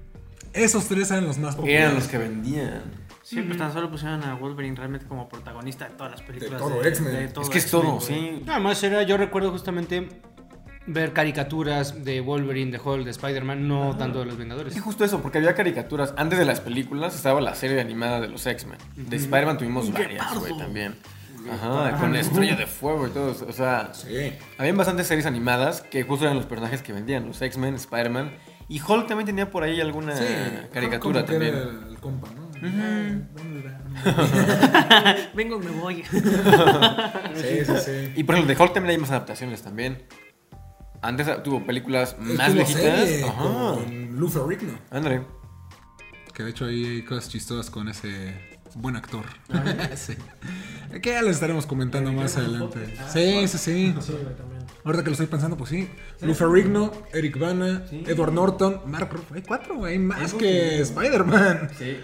Speaker 1: Esos tres eran los más populares.
Speaker 3: Eran los que vendían.
Speaker 2: Sí, pues tan solo pusieron a Wolverine realmente como protagonista de todas las películas.
Speaker 1: todo X-Men.
Speaker 2: todo
Speaker 3: Es que es
Speaker 2: X-Men,
Speaker 3: todo, sí.
Speaker 4: Nada más era, yo recuerdo justamente ver caricaturas de Wolverine, de Hulk, de Spider-Man, no tanto de los Vengadores.
Speaker 3: Es justo eso, porque había caricaturas. Antes de las películas estaba la serie animada de los X-Men. De Spider-Man tuvimos varias, güey, también. Ajá, con Estrella de Fuego y todo eso. O sea,
Speaker 1: Sí.
Speaker 3: habían bastantes series animadas que justo eran los personajes que vendían. Los X-Men, Spider-Man. Y Hulk también tenía por ahí alguna
Speaker 1: Sí,
Speaker 3: caricatura
Speaker 1: como que era
Speaker 3: también.
Speaker 1: el, el compa, ¿no? Ay, ¿dónde irá?
Speaker 2: Vengo, me voy.
Speaker 1: Sí, sí, sí.
Speaker 3: Y por ejemplo, de Hulk también hay más adaptaciones también. Antes tuvo películas más viejitas. Ajá.
Speaker 1: con Lou Ferrigno.
Speaker 3: Ándale.
Speaker 1: Que de hecho ahí hay cosas chistosas con ese buen actor. sí. Que ya les estaremos comentando más adelante. Sí, sí, sí.
Speaker 5: Sí, también.
Speaker 1: Ahorita que lo estoy pensando, pues sí. Lou Ferrigno, Eric Bana, Edward Norton, Mark Ruffalo. Hay cuatro, güey. Hay más que Spider-Man.
Speaker 3: Sí.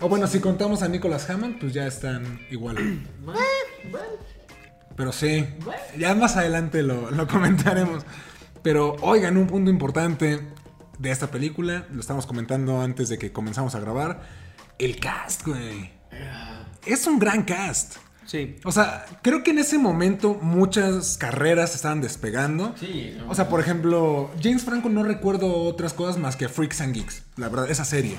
Speaker 1: O bueno, si contamos a Nicholas Hammond, pues ya están igual. Pero sí, ya más adelante lo, lo comentaremos. Pero oigan, un punto importante de esta película, lo estamos comentando antes de que comenzamos a grabar, el cast, güey. Es un gran cast.
Speaker 4: Sí.
Speaker 1: O sea, creo que en ese momento muchas carreras estaban despegando.
Speaker 3: Sí, no.
Speaker 1: O sea, por ejemplo, James Franco no recuerdo otras cosas más que Freaks and Geeks, la verdad, esa serie.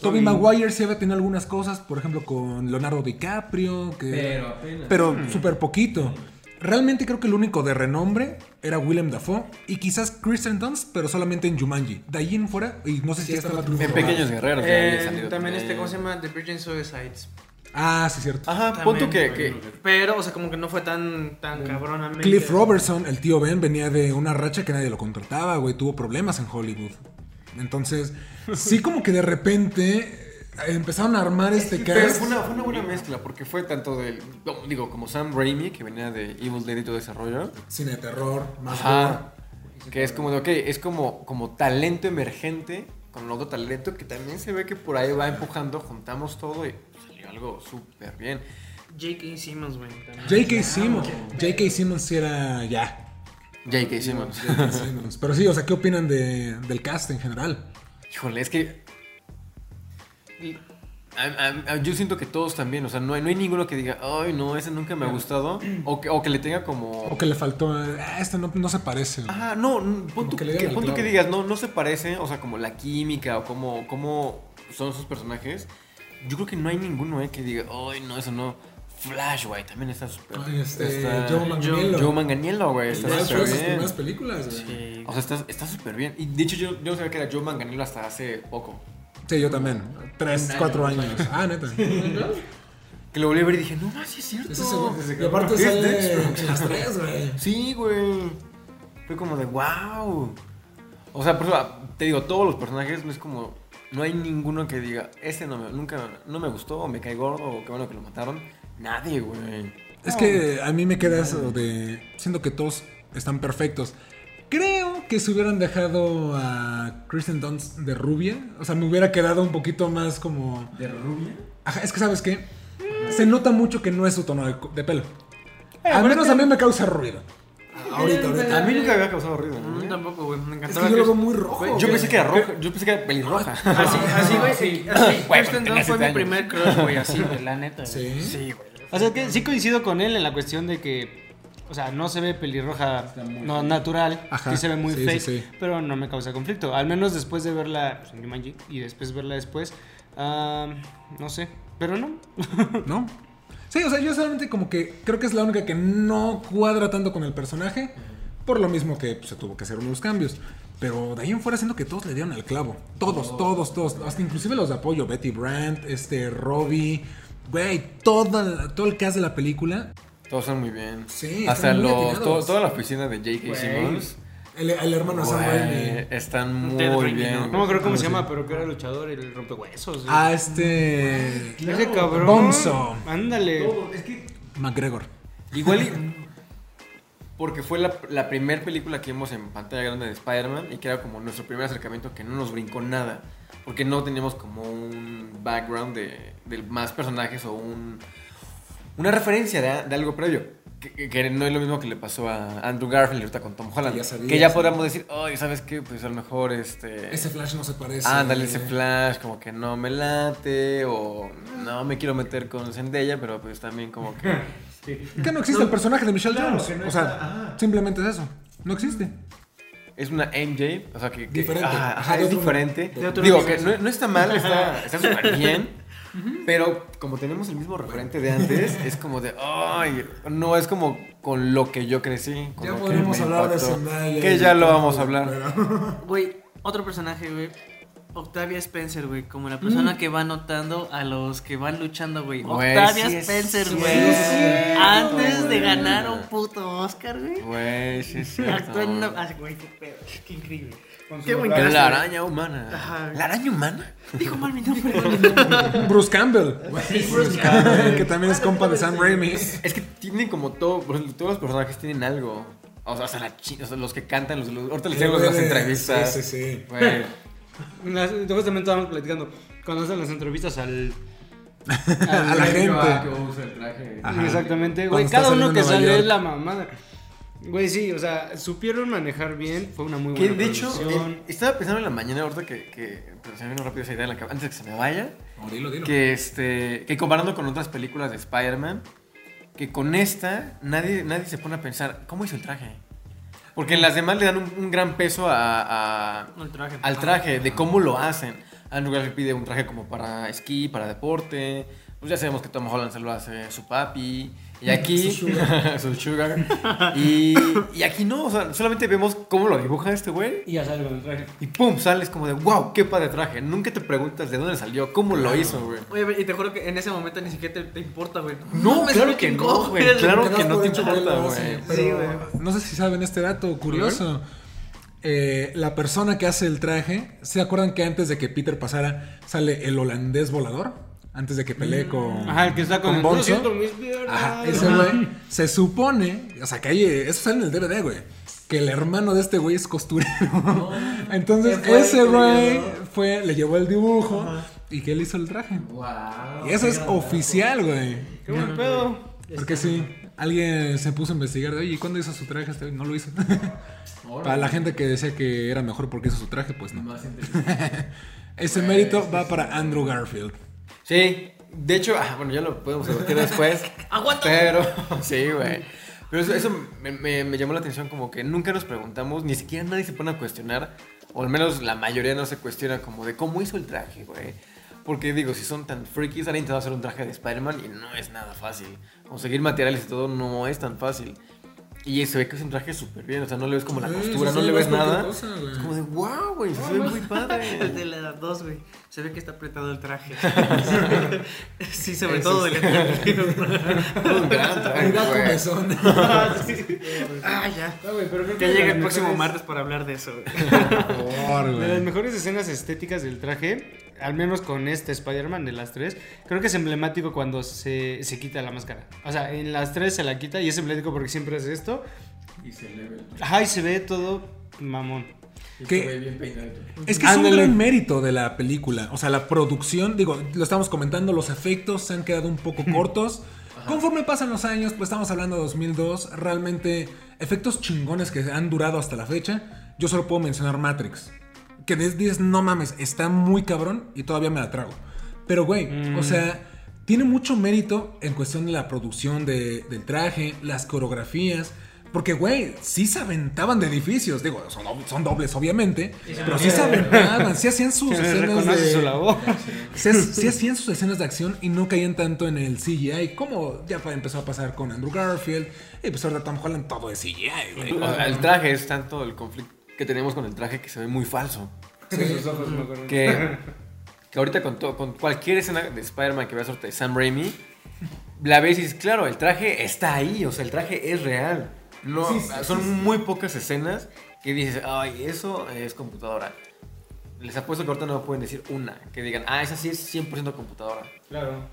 Speaker 1: Tobey Maguire sí había tenido algunas cosas, por ejemplo, con Leonardo DiCaprio, que...
Speaker 3: Pero apenas.
Speaker 1: Pero súper poquito. Realmente creo que el único de renombre era Willem Dafoe y quizás Kristen Dunst, pero solamente en Jumanji. De ahí en fuera, y no sé si ya estaba
Speaker 3: En Pequeños Guerreros. ya había
Speaker 2: Eh,
Speaker 3: salido
Speaker 2: también este. ¿cómo se llama? The Virgin Suicides.
Speaker 1: Ah, sí, cierto.
Speaker 3: Ajá, punto que, que
Speaker 2: Pero, o sea, como que no fue tan, tan cabronamente.
Speaker 1: Cliff Robertson, el tío Ben, venía de una racha que nadie lo contrataba, güey. Tuvo problemas en Hollywood. Entonces, sí como que de repente empezaron a armar este
Speaker 3: Pero
Speaker 1: cast.
Speaker 3: fue una, fue una buena mezcla, porque fue tanto del. como- Digo, como Sam Raimi, que venía de Evil Dead y todo ese rollo.
Speaker 1: Cine de terror, más
Speaker 3: Ajá. Que es como de, ok, es como, como talento emergente con otro talento que también se ve que por ahí va empujando, juntamos todo y salió algo súper bien.
Speaker 2: J.K. Simmons, güey.
Speaker 1: J.K. Simmons. J.K. Simmons sí era ya.
Speaker 3: J.K. Simmons.
Speaker 1: Simmons. Pero sí, o sea, ¿qué opinan de- del cast en general?
Speaker 3: Híjole, es que. A- a- a- yo siento que todos también, o sea, no hay, no hay ninguno que diga, ay, no, ese nunca me ha gustado. O que, o que le tenga como.
Speaker 1: O que le faltó, ah, este no, no se parece.
Speaker 3: Ajá, no, pon tú
Speaker 1: que
Speaker 3: que, pon tú que digas, no, no se parece, o sea, como la química o cómo, cómo son sus personajes. Yo creo que no hay ninguno, eh, que diga, ay, no, eso no. Flash, güey, también está súper.
Speaker 1: Este,
Speaker 3: está-
Speaker 1: Joe Manganiello.
Speaker 3: Joe Manganiello, güey, está súper
Speaker 1: sus
Speaker 3: bien.
Speaker 1: primeras películas, güey.
Speaker 2: Sí.
Speaker 3: O sea, está está súper bien. Y de hecho, yo, yo no sabía que era Joe Manganiello hasta hace poco.
Speaker 1: Sí, yo también. Tres, cuatro años. Ah, neta.
Speaker 3: Que lo volví a ver y dije, no, más, sí es cierto.
Speaker 1: Es ese. Y aparte sale en las tres, güey.
Speaker 3: Sí, güey. Fue como de wow. O sea, por eso te digo, todos los personajes no es como. No hay ninguno que diga, este no me, nunca no me gustó, o me cae gordo, o qué bueno que lo mataron. Nadie, güey.
Speaker 1: Es que a mí me queda eso de. Siento que todos están perfectos. Creo que si hubieran dejado a Kristen Dunst de rubia, o sea, me hubiera quedado un poquito más como.
Speaker 3: ¿De rubia?
Speaker 1: Ajá, es que sabes qué? Se nota mucho que no es su tono de, de pelo. Al menos a mí me causa ruido. Ahorita, ahorita.
Speaker 3: A mí nunca me había causado ruido.
Speaker 2: A mí
Speaker 3: ¿no?
Speaker 2: tampoco, güey. Me
Speaker 1: Es
Speaker 2: encantaba.
Speaker 1: que yo lo veo muy rojo.
Speaker 2: Güey,
Speaker 3: Yo pensé que era roja, yo pensé que era pelirroja.
Speaker 2: Así, así, güey. sí, Así,
Speaker 3: Güey,
Speaker 2: Kristen Dunst fue mi primer crush, güey. Así, güey, la neta. güey.
Speaker 1: Sí.
Speaker 2: Sí, güey.
Speaker 4: O sea, que sí coincido con él en la cuestión de que, o sea, no se ve pelirroja no, natural,
Speaker 1: Ajá,
Speaker 4: sí se ve muy
Speaker 1: sí,
Speaker 4: fake,
Speaker 1: sí, sí.
Speaker 4: pero no me causa conflicto. Al menos después de verla pues, en Jumanji y después verla después, no sé, pero no.
Speaker 1: ¿No? Sí, o sea, yo solamente como que creo que es la única que no cuadra tanto con el personaje. Por lo mismo que pues, se tuvo que hacer unos cambios. Pero de ahí en fuera siento que todos le dieron el clavo. Todos, todos, todos. Hasta inclusive los de apoyo. Betty Brandt, este, Robbie. Güey, toda, todo el cast de la película.
Speaker 3: Todos son muy bien.
Speaker 1: Sí,
Speaker 3: Hasta
Speaker 1: están muy
Speaker 3: los, to- toda la oficina de J.K. Simmons.
Speaker 1: El, el hermano Sam Raimi.
Speaker 3: están muy bien.
Speaker 2: ¿no?
Speaker 4: Me acuerdo cómo
Speaker 1: Ah,
Speaker 4: se llama, pero que era luchador, el rompehuesos.
Speaker 1: Ah, este.
Speaker 4: Ese cabrón.
Speaker 1: Bonzo.
Speaker 4: Ándale.
Speaker 3: Es que
Speaker 1: McGregor.
Speaker 3: Igual y- porque fue la, la primera película que vimos en pantalla grande de Spider-Man y que era como nuestro primer acercamiento que no nos brincó nada. Porque no teníamos como un background de, de más personajes o un, una referencia de, de algo previo. Que, que- que no es lo mismo que le pasó a Andrew Garfield ahorita con Tom Holland.
Speaker 1: Que ya sabías,
Speaker 3: que ya
Speaker 1: ¿no?
Speaker 3: podríamos decir, ay, ¿sabes qué? Pues a lo mejor este...
Speaker 1: Ese Flash no se parece.
Speaker 3: Ándale, ese flash como que no me late o no me quiero meter con Zendaya, pero pues también como que...
Speaker 1: Que no existe el personaje de Michelle
Speaker 5: Claro,
Speaker 1: Jones.
Speaker 5: no
Speaker 1: o sea,
Speaker 5: está-
Speaker 1: simplemente es eso. No existe.
Speaker 3: Es una MJ, o sea que... que-
Speaker 1: Diferente.
Speaker 3: ajá,
Speaker 1: Ajá,
Speaker 3: es diferente. Digo que no, no está mal, está está súper bien. Pero como tenemos el mismo referente de antes, es como de, ay, no es como con lo que yo crecí. Con
Speaker 1: Ya
Speaker 3: lo que
Speaker 1: podemos
Speaker 3: me
Speaker 1: hablar de Zendaya.
Speaker 3: Que ya lo vamos a hablar.
Speaker 2: Güey, otro personaje, güey. Octavia Spencer, güey, como la persona que va anotando a los que van luchando, güey. Octavia
Speaker 3: sí
Speaker 2: Spencer, güey. Antes de ganar un puto Oscar, güey.
Speaker 3: Güey, sí, sí.
Speaker 2: Ah, güey, qué pedo, qué increíble. Qué buen
Speaker 3: Que
Speaker 2: cast,
Speaker 3: la araña humana.
Speaker 2: Ajá.
Speaker 3: ¿La araña humana?
Speaker 2: Dijo mal mi nombre.
Speaker 1: Bruce Campbell. que también es compa de Sam Raimi.
Speaker 3: Es que tienen como todo, todos los personajes tienen algo. O sea, hasta la chi- o sea, los que cantan, los, los- ahorita les digo las entrevistas.
Speaker 1: Sí, sí, sí.
Speaker 4: Las- Justamente estábamos platicando. Cuando hacen las entrevistas al.
Speaker 1: A la gente.
Speaker 3: usa el traje.
Speaker 1: Ajá.
Speaker 4: Exactamente, güey. Cada uno que sale es la mamada. Güey, sí, o sea, supieron manejar bien. Fue una muy
Speaker 3: Que
Speaker 4: buena
Speaker 3: de hecho, eh, estaba pensando en la mañana ahorita que, que pero se me vino rápido esa idea en la cabeza, antes de que se me vaya,
Speaker 1: No, dilo, dilo.
Speaker 3: que este, que comparando con otras películas de Spider-Man, que con esta nadie, nadie se pone a pensar, ¿cómo hizo el traje? Porque en las demás le dan un, un gran peso a,
Speaker 2: traje.
Speaker 3: al traje, de cómo lo hacen. Andrew Garfield pide un traje como para esquí, para deporte. Pues ya sabemos que Tom Holland se lo hace su papi. Y aquí. su sugar. Y, y aquí no, o sea, solamente vemos cómo lo dibuja este güey.
Speaker 4: Y ya sale con el traje.
Speaker 3: Y pum, sales como de wow, qué padre traje. Nunca te preguntas de dónde salió, cómo lo hizo, güey.
Speaker 2: Oye, y te juro que en ese momento ni siquiera te, te importa, güey.
Speaker 3: No, claro que no, güey. Claro que no te importa, güey.
Speaker 2: Sí, güey.
Speaker 1: No sé si saben este dato curioso. Eh, la persona que hace el traje, ¿se acuerdan que antes de que Peter pasara sale el holandés volador? Antes de que pelee con,
Speaker 4: Ajá, el que está con, el
Speaker 1: Bonzo.
Speaker 4: "No siento mis piernas".
Speaker 1: Ajá, ese güey se supone, o sea, que hay, eso sale en el DVD, güey. Que el hermano de este güey es costurero. Entonces,
Speaker 2: Qué fuerte,
Speaker 1: ese güey
Speaker 2: ¿no?
Speaker 1: fue, le llevó el dibujo y que él hizo el traje. y eso es oficial, güey.
Speaker 4: Qué buen pedo.
Speaker 1: Porque sí, alguien se puso a investigar de, oye, ¿y cuándo hizo su traje este güey? No lo hizo. Para la gente que decía que era mejor porque hizo su traje, pues no. Ese mérito va para Andrew Garfield.
Speaker 3: Sí, de hecho, ah, bueno, ya lo podemos debatir después.
Speaker 2: ¡Aguanta!
Speaker 3: Pero, sí, güey. Pero eso, eso me, me- me llamó la atención como que nunca nos preguntamos, ni siquiera nadie se pone a cuestionar, o al menos la mayoría no se cuestiona como de cómo hizo el traje, güey. Porque digo, si son tan freakies, han intentado hacer un traje de Spider-Man y no es nada fácil. Conseguir materiales y todo no es tan fácil. Y se ve que es un traje súper bien, o sea, no le ves como la costura,
Speaker 1: sí,
Speaker 3: no
Speaker 1: sí,
Speaker 3: le ves nada.
Speaker 1: cosa,
Speaker 3: es como de, wow, güey, se ve muy
Speaker 2: El
Speaker 3: padre.
Speaker 2: de la edad 2, güey. Se ve que está apretado el traje. sí, sobre
Speaker 3: Eso
Speaker 2: todo
Speaker 3: sí.
Speaker 2: de la
Speaker 3: un gran traje,
Speaker 1: Mira
Speaker 3: güey.
Speaker 1: comezón.
Speaker 2: Ah, ya.
Speaker 4: No, güey, pero creo
Speaker 2: Que
Speaker 4: de
Speaker 2: llegue
Speaker 4: las
Speaker 2: el próximo
Speaker 4: mejores-
Speaker 2: martes para hablar de eso, güey.
Speaker 4: De las mejores escenas estéticas del traje, al menos con este Spider-Man de las tres, creo que es emblemático cuando se, se quita la máscara. O sea, en las tres se la quita y es emblemático porque siempre hace esto.
Speaker 3: Y se le ve
Speaker 4: Ajá, y se ve todo mamón.
Speaker 3: peinado.
Speaker 1: Es que es un gran mérito de la película. O sea, la producción, digo, lo estamos comentando, los efectos se han quedado un poco cortos. Conforme pasan los años, pues estamos hablando de 2002, realmente efectos chingones que han durado hasta la fecha. Yo solo puedo mencionar Matrix. Que des- no mames, está muy cabrón y todavía me la trago. Pero, güey, o sea, tiene mucho mérito en cuestión de la producción de- del traje, las coreografías. Porque, güey, sí se aventaban de edificios. Digo, son, dobles- son dobles, obviamente. Pero sí se aventaban, sí hacían sus
Speaker 4: Se
Speaker 1: escenas de...
Speaker 4: su labor.
Speaker 1: Sí, sí hacían sus escenas de acción y no caían tanto en el CGI como ya empezó a pasar con Andrew Garfield y pues ahora Tom Holland todo es CGI, güey.
Speaker 3: O sea, el traje es tanto el conflicto que tenemos con el traje que se ve muy falso.
Speaker 4: Sus ojos, me acuerdo.
Speaker 3: Que, que ahorita con, to- con cualquier escena de Spider-Man que veas ahorita de Sam Raimi, la ves y dices, claro, el traje está ahí, o sea, el traje es real. No, son muy pocas escenas que dices, ay, eso es computadora. Les apuesto que ahorita no pueden decir una, que digan, ah, esa sí es 100% computadora.
Speaker 4: Claro.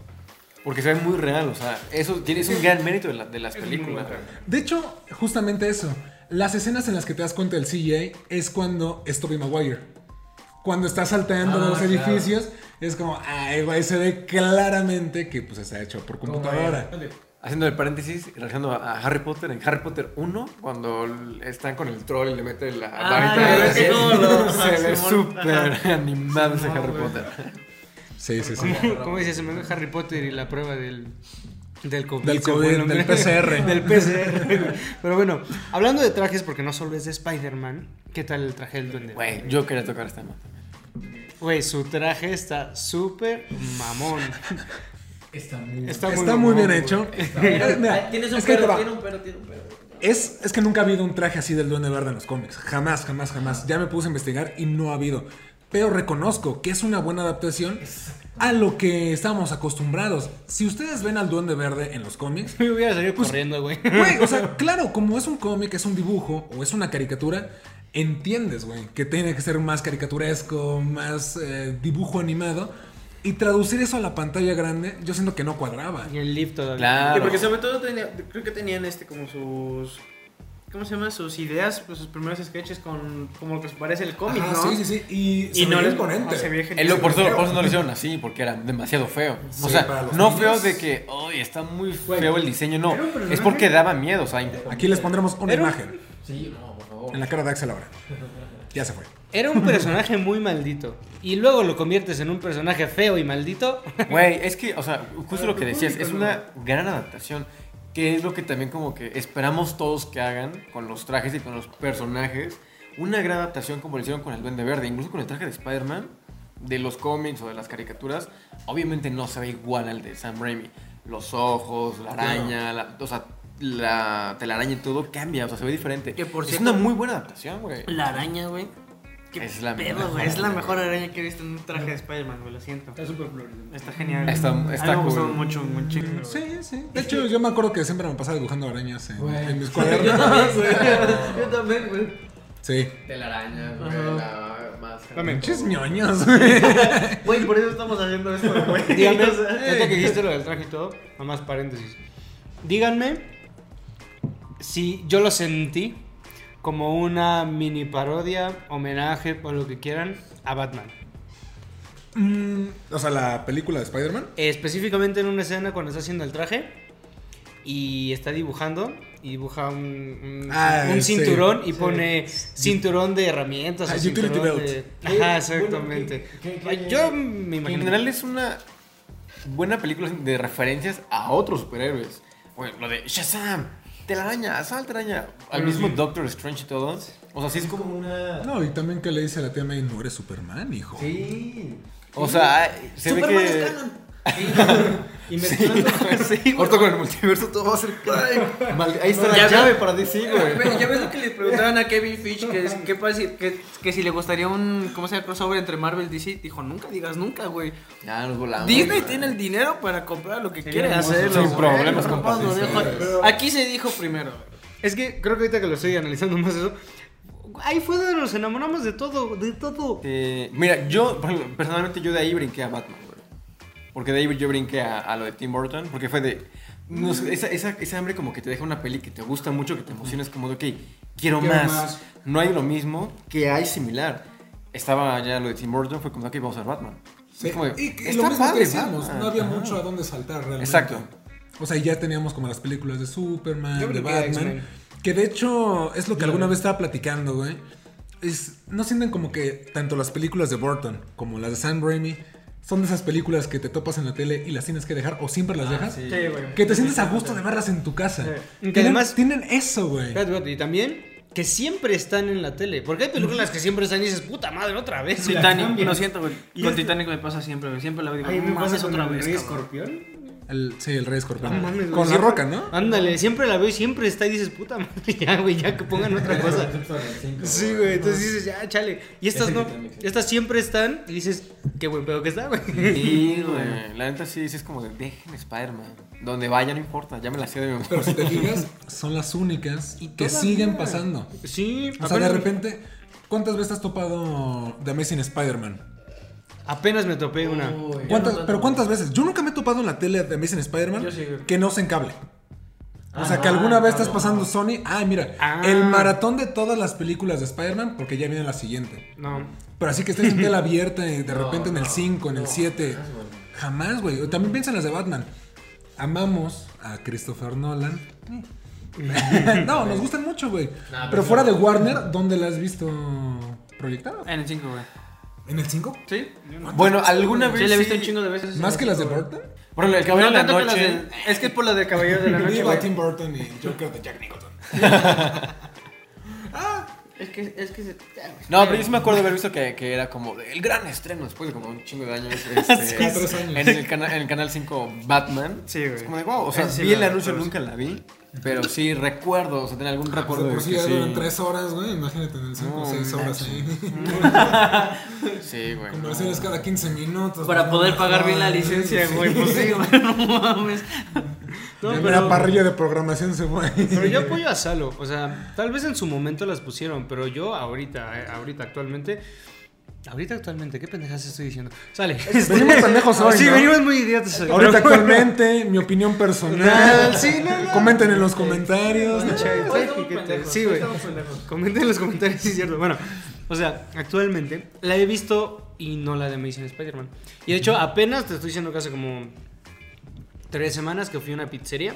Speaker 3: Porque se ve muy real, o sea, eso tiene, es un gran mérito de, la- de las
Speaker 4: Es
Speaker 3: películas.
Speaker 1: De hecho, justamente eso. Las escenas en las que te das cuenta del CGI es cuando es Tobey Maguire. Cuando está saltando de los edificios, es como, ay, güey, se ve claramente que pues está hecho por computadora.
Speaker 3: Haciendo el paréntesis, regresando a Harry Potter, en Harry Potter 1, cuando están con el troll y le mete la
Speaker 2: Ah,
Speaker 3: varita de
Speaker 2: no, no,
Speaker 3: se ve súper animado ese Harry Potter.
Speaker 1: Sí, sí, sí.
Speaker 4: ¿Cómo, cómo dice? Se me ve Harry Potter y la prueba del. Del COVID.
Speaker 1: Del COVID, PCR.
Speaker 4: del PCR. Pero bueno, hablando de trajes, porque no solo es de Spider-Man, ¿qué tal el traje del Duende?
Speaker 3: Güey, yo quería tocar este tema.
Speaker 4: Güey, su traje está súper mamón.
Speaker 5: Está muy
Speaker 4: Está,
Speaker 1: Está muy bien hecho. mira,
Speaker 2: Tienes un
Speaker 1: es que ahí te
Speaker 2: pero,
Speaker 1: va.
Speaker 2: tiene un pero, tiene un pero.
Speaker 1: Es, es que nunca ha habido un traje así del Duende Verde en los cómics. Jamás, jamás, jamás. Ya me puse a investigar y no ha habido. Pero reconozco que es una buena adaptación a lo que estábamos acostumbrados. Si ustedes ven al Duende Verde en los cómics,
Speaker 4: Me hubiera salido
Speaker 1: Pues,
Speaker 4: corriendo, güey.
Speaker 1: güey, o sea, claro, como es un cómic, es un dibujo o es una caricatura, entiendes, güey, que tiene que ser más caricaturesco, más eh, dibujo animado. Y traducir eso a la pantalla grande, yo siento que no cuadraba.
Speaker 4: Y el lift todavía.
Speaker 3: Claro.
Speaker 2: Sí, porque sobre todo tenía- creo que tenían este como sus ¿cómo se llama? sus ideas, pues sus primeros sketches con como lo que parece el cómic,
Speaker 1: Ajá,
Speaker 2: ¿no?
Speaker 1: Sí, sí, sí. Y, se
Speaker 2: Y no les
Speaker 1: imponente.
Speaker 2: se veía
Speaker 3: Eh,
Speaker 2: genial.
Speaker 3: lo- por, eso, por eso no lo hicieron así, porque era demasiado feo. o
Speaker 1: Sí,
Speaker 3: sea,
Speaker 1: para los
Speaker 3: no
Speaker 1: niños.
Speaker 3: feo de que, ay, está muy feo el diseño, no. Es porque daba miedo, o sea,
Speaker 1: Aquí les pondremos una
Speaker 4: Pero-
Speaker 1: imagen
Speaker 5: Sí, no, por favor.
Speaker 1: en la cara de Axel ahora. Ya se fue.
Speaker 4: Era un personaje muy maldito. Y luego lo conviertes en un personaje feo y maldito.
Speaker 3: Güey, es que, o sea, justo lo que decías, es una gran adaptación. Que es lo que también como que esperamos todos que hagan con los trajes y con los personajes. Una gran adaptación como lo hicieron con el Duende Verde, incluso con el traje de Spider-Man, de los cómics o de las caricaturas. Obviamente no se ve igual al de Sam Raimi. Los ojos, la araña, la- o sea, la telaraña y todo cambia, o sea, se ve diferente.
Speaker 2: Que por
Speaker 3: es
Speaker 2: cierto-
Speaker 3: una muy buena adaptación, güey.
Speaker 2: La araña, güey. Qué
Speaker 3: Es la
Speaker 2: pedo,
Speaker 3: mejor.
Speaker 2: güey. Es la mejor araña que he visto en un traje de Spider-Man, güey. Lo siento.
Speaker 5: Está súper florido.
Speaker 2: Está genial.
Speaker 3: Está- está
Speaker 2: me gustó
Speaker 3: cool.
Speaker 2: mucho, mucho.
Speaker 1: Sí, sí. De hecho, yo me acuerdo que siempre me pasaba dibujando arañas en,
Speaker 5: Güey.
Speaker 1: en mis cuadernos.
Speaker 5: también, güey. Yo también, güey.
Speaker 1: Sí.
Speaker 5: Telaraña, güey,
Speaker 2: Ajá.
Speaker 5: la máscara.
Speaker 4: También.
Speaker 1: Pinches ñoños.
Speaker 2: Güey, por eso estamos haciendo esto, güey.
Speaker 4: Díganme, ahorita que dijiste lo del traje y todo, nada más paréntesis. Díganme si yo lo sentí como una mini parodia, homenaje o lo que quieran a Batman.
Speaker 1: Mm, o sea, la película de Spider-Man.
Speaker 4: Específicamente en una escena cuando está haciendo el traje y está dibujando y dibuja un, un-
Speaker 1: Ah,
Speaker 4: un
Speaker 1: sí,
Speaker 4: cinturón y
Speaker 5: sí.
Speaker 4: pone cinturón de herramientas.
Speaker 1: Ah,
Speaker 4: o
Speaker 1: utility
Speaker 4: cinturón
Speaker 1: belt.
Speaker 4: de- Ajá, exactamente.
Speaker 5: bueno, ¿qué- qué-
Speaker 4: Ay,
Speaker 5: qué-
Speaker 4: Yo me
Speaker 3: En general es una buena película de referencias a otros superhéroes. Bueno, lo de Shazam, telaraña, sal telaraña, al mismo Doctor Strange y todo. O sea, sí es como...
Speaker 5: una.
Speaker 1: No, y también que le dice a la tía May, no eres Superman, hijo.
Speaker 5: Sí.
Speaker 3: O sea, se ve
Speaker 2: Superman
Speaker 3: que...
Speaker 2: es canon.
Speaker 5: Y mezclando.
Speaker 3: sí, güey. Ahorita con el multiverso todo va a ser... Mal- Ahí está la llave
Speaker 2: ves-
Speaker 3: para DC, güey.
Speaker 2: Ya ves lo que le preguntaban a Kevin Fish, que, es- que, pasa- que, que si le gustaría un, ¿cómo se llama? Crossover entre Marvel y DC. Dijo, nunca digas nunca, güey.
Speaker 3: Ya nos volamos.
Speaker 2: Disney
Speaker 3: güey.
Speaker 2: tiene el dinero para comprar lo que
Speaker 4: Sería
Speaker 2: quiere hacer.
Speaker 3: Sin problemas, sí, sí.
Speaker 2: Aquí se dijo primero.
Speaker 4: Es que creo que ahorita que lo estoy analizando más eso. Ahí fue donde nos enamoramos de todo, de todo.
Speaker 3: Eh, mira, yo, personalmente, yo de ahí brinqué a Batman. Porque de ahí yo brinqué a, a lo de Tim Burton, porque fue de... no esa, esa, esa hambre como que te deja una peli que te gusta mucho, que te emociona, es como de, ok, quiero,
Speaker 5: Quiero
Speaker 3: más.
Speaker 5: más.
Speaker 3: No hay lo mismo que hay similar. Estaba ya lo de Tim Burton, fue como, ok, vamos a ver Batman.
Speaker 1: Sí,
Speaker 3: como de,
Speaker 1: y, y
Speaker 3: está
Speaker 1: lo mismo
Speaker 3: padre,
Speaker 1: que decíamos,
Speaker 3: Batman.
Speaker 1: no había
Speaker 3: Ajá.
Speaker 1: mucho a dónde saltar realmente.
Speaker 3: Exacto.
Speaker 1: O sea, ya teníamos como las películas de Superman,
Speaker 4: Yo
Speaker 1: de Batman. Que de hecho es lo que alguna vez estaba platicando, güey. Es, ¿No sienten como que tanto las películas de Burton como las de Sam Raimi son de esas películas que te topas en la tele y las tienes que dejar o siempre las dejas?
Speaker 5: sí.
Speaker 2: güey.
Speaker 1: Que te sientes a gusto de verlas en tu casa.
Speaker 4: Sí. Que además-
Speaker 1: tienen eso, güey.
Speaker 4: Espérate, espérate, Y también que siempre están en la tele. Porque hay películas que siempre están y dices, puta madre, otra vez.
Speaker 2: Titanic, lo siento, güey. Con Titanic me pasa siempre, güey. Siempre la digo,
Speaker 4: Ay, me pasa
Speaker 2: otra vez.
Speaker 4: Rey
Speaker 2: cabrón".
Speaker 4: Escorpión.
Speaker 1: El- sí, el Rey Escorpión.
Speaker 4: No mames, güey,
Speaker 1: Con la roca, ¿no?
Speaker 4: Ándale, siempre la veo y siempre está y dices, puta madre, ya, güey, ya que pongan otra cosa. Sí, güey, entonces dices, ya, chale. Y estas no, estas siempre están y dices, qué buen pedo que está, güey.
Speaker 3: Sí, güey. La neta sí, sí es como de, dejen Spider-Man. Donde vaya no importa, ya me la sé de memoria.
Speaker 1: Pero si te fijas, son las únicas que
Speaker 4: todavía.
Speaker 1: siguen pasando.
Speaker 4: Sí,
Speaker 1: O sea, de repente, ¿cuántas veces has topado The Amazing Spider-Man?
Speaker 4: Apenas me topé una.
Speaker 5: Uy, yo
Speaker 1: ¿Cuántas-
Speaker 5: no tanto.
Speaker 1: pero ¿cuántas veces? Yo nunca me he topado en la tele de Amazing Spider-Man
Speaker 2: sí,
Speaker 1: que no se en cable. O sea,
Speaker 5: Ah,
Speaker 1: que alguna vez estás pasando Sony. Ay, mira,
Speaker 4: Ah.
Speaker 1: el maratón de todas las películas de Spider-Man, porque ya viene la siguiente.
Speaker 4: No.
Speaker 1: Pero así que estés en tela abierta y de
Speaker 5: No,
Speaker 1: repente en el
Speaker 5: no,
Speaker 1: 5, en el
Speaker 5: no,
Speaker 1: 7.
Speaker 5: jamás, güey.
Speaker 1: Jamás, güey. También piensa en las de Batman. Amamos a Christopher Nolan. no, nos gustan mucho, güey.
Speaker 5: Nah,
Speaker 1: Pero
Speaker 5: pero-
Speaker 1: fuera de Warner, ¿dónde la has visto proyectada?
Speaker 2: En el 5, güey.
Speaker 1: ¿En el 5?
Speaker 2: ¿Sí?
Speaker 3: Bueno, alguna vez.
Speaker 2: Sí, la he visto un chingo de veces.
Speaker 1: ¿Más que las de Burton?
Speaker 3: Por ejemplo, el caballero de la noche.
Speaker 2: Es que es por la de Caballero de la Noche, güey.
Speaker 1: Tim Burton y Joker de Jack Nicholson.
Speaker 2: Es que, es que se...
Speaker 3: No, pero yo sí me acuerdo de haber visto que, que era como el gran estreno después de como un chingo de años. Este,
Speaker 1: Cada tres años.
Speaker 3: En el, cana- en el canal 5 Batman.
Speaker 2: Sí, güey.
Speaker 3: Es como de wow. O sea,
Speaker 2: sí
Speaker 3: vi
Speaker 2: la
Speaker 3: el anuncio,
Speaker 2: recuerdo.
Speaker 3: nunca la vi. Pero sí recuerdo, o sea, tenía algún recuerdo
Speaker 1: Por
Speaker 3: de
Speaker 1: si
Speaker 3: que
Speaker 1: ya duran
Speaker 3: sí.
Speaker 1: 3 horas, güey. Imagínate en el 5 o
Speaker 3: No
Speaker 1: 6 horas ahí.
Speaker 3: Sí, güey.
Speaker 1: Conversaciones cada 15 minutos.
Speaker 2: Para poder
Speaker 1: no
Speaker 2: pagar bien la licencia, güey. Pues sí, güey. No mames.
Speaker 4: No, pero-
Speaker 1: la parrilla de programación se fue.
Speaker 4: Pero yo apoyo a Salo. O sea, tal vez en su momento las pusieron, pero yo ahorita, eh, ahorita actualmente. Ahorita actualmente, ¿qué pendejas estoy diciendo? Sale.
Speaker 1: Venimos pendejos hoy,
Speaker 4: Sí,
Speaker 1: ¿no?
Speaker 4: venimos muy idiotas hoy.
Speaker 1: Ahorita actualmente, mi opinión personal.
Speaker 4: Nah, sí, no, no.
Speaker 1: Comenten en los comentarios.
Speaker 4: Sí, güey.
Speaker 2: estamos pendejos.
Speaker 4: Comenten en los comentarios si es cierto. Bueno, o sea, actualmente la he visto y no la de Amazing Spider-Man. Y de hecho, apenas te estoy diciendo que hace como tres semanas que fui a una pizzería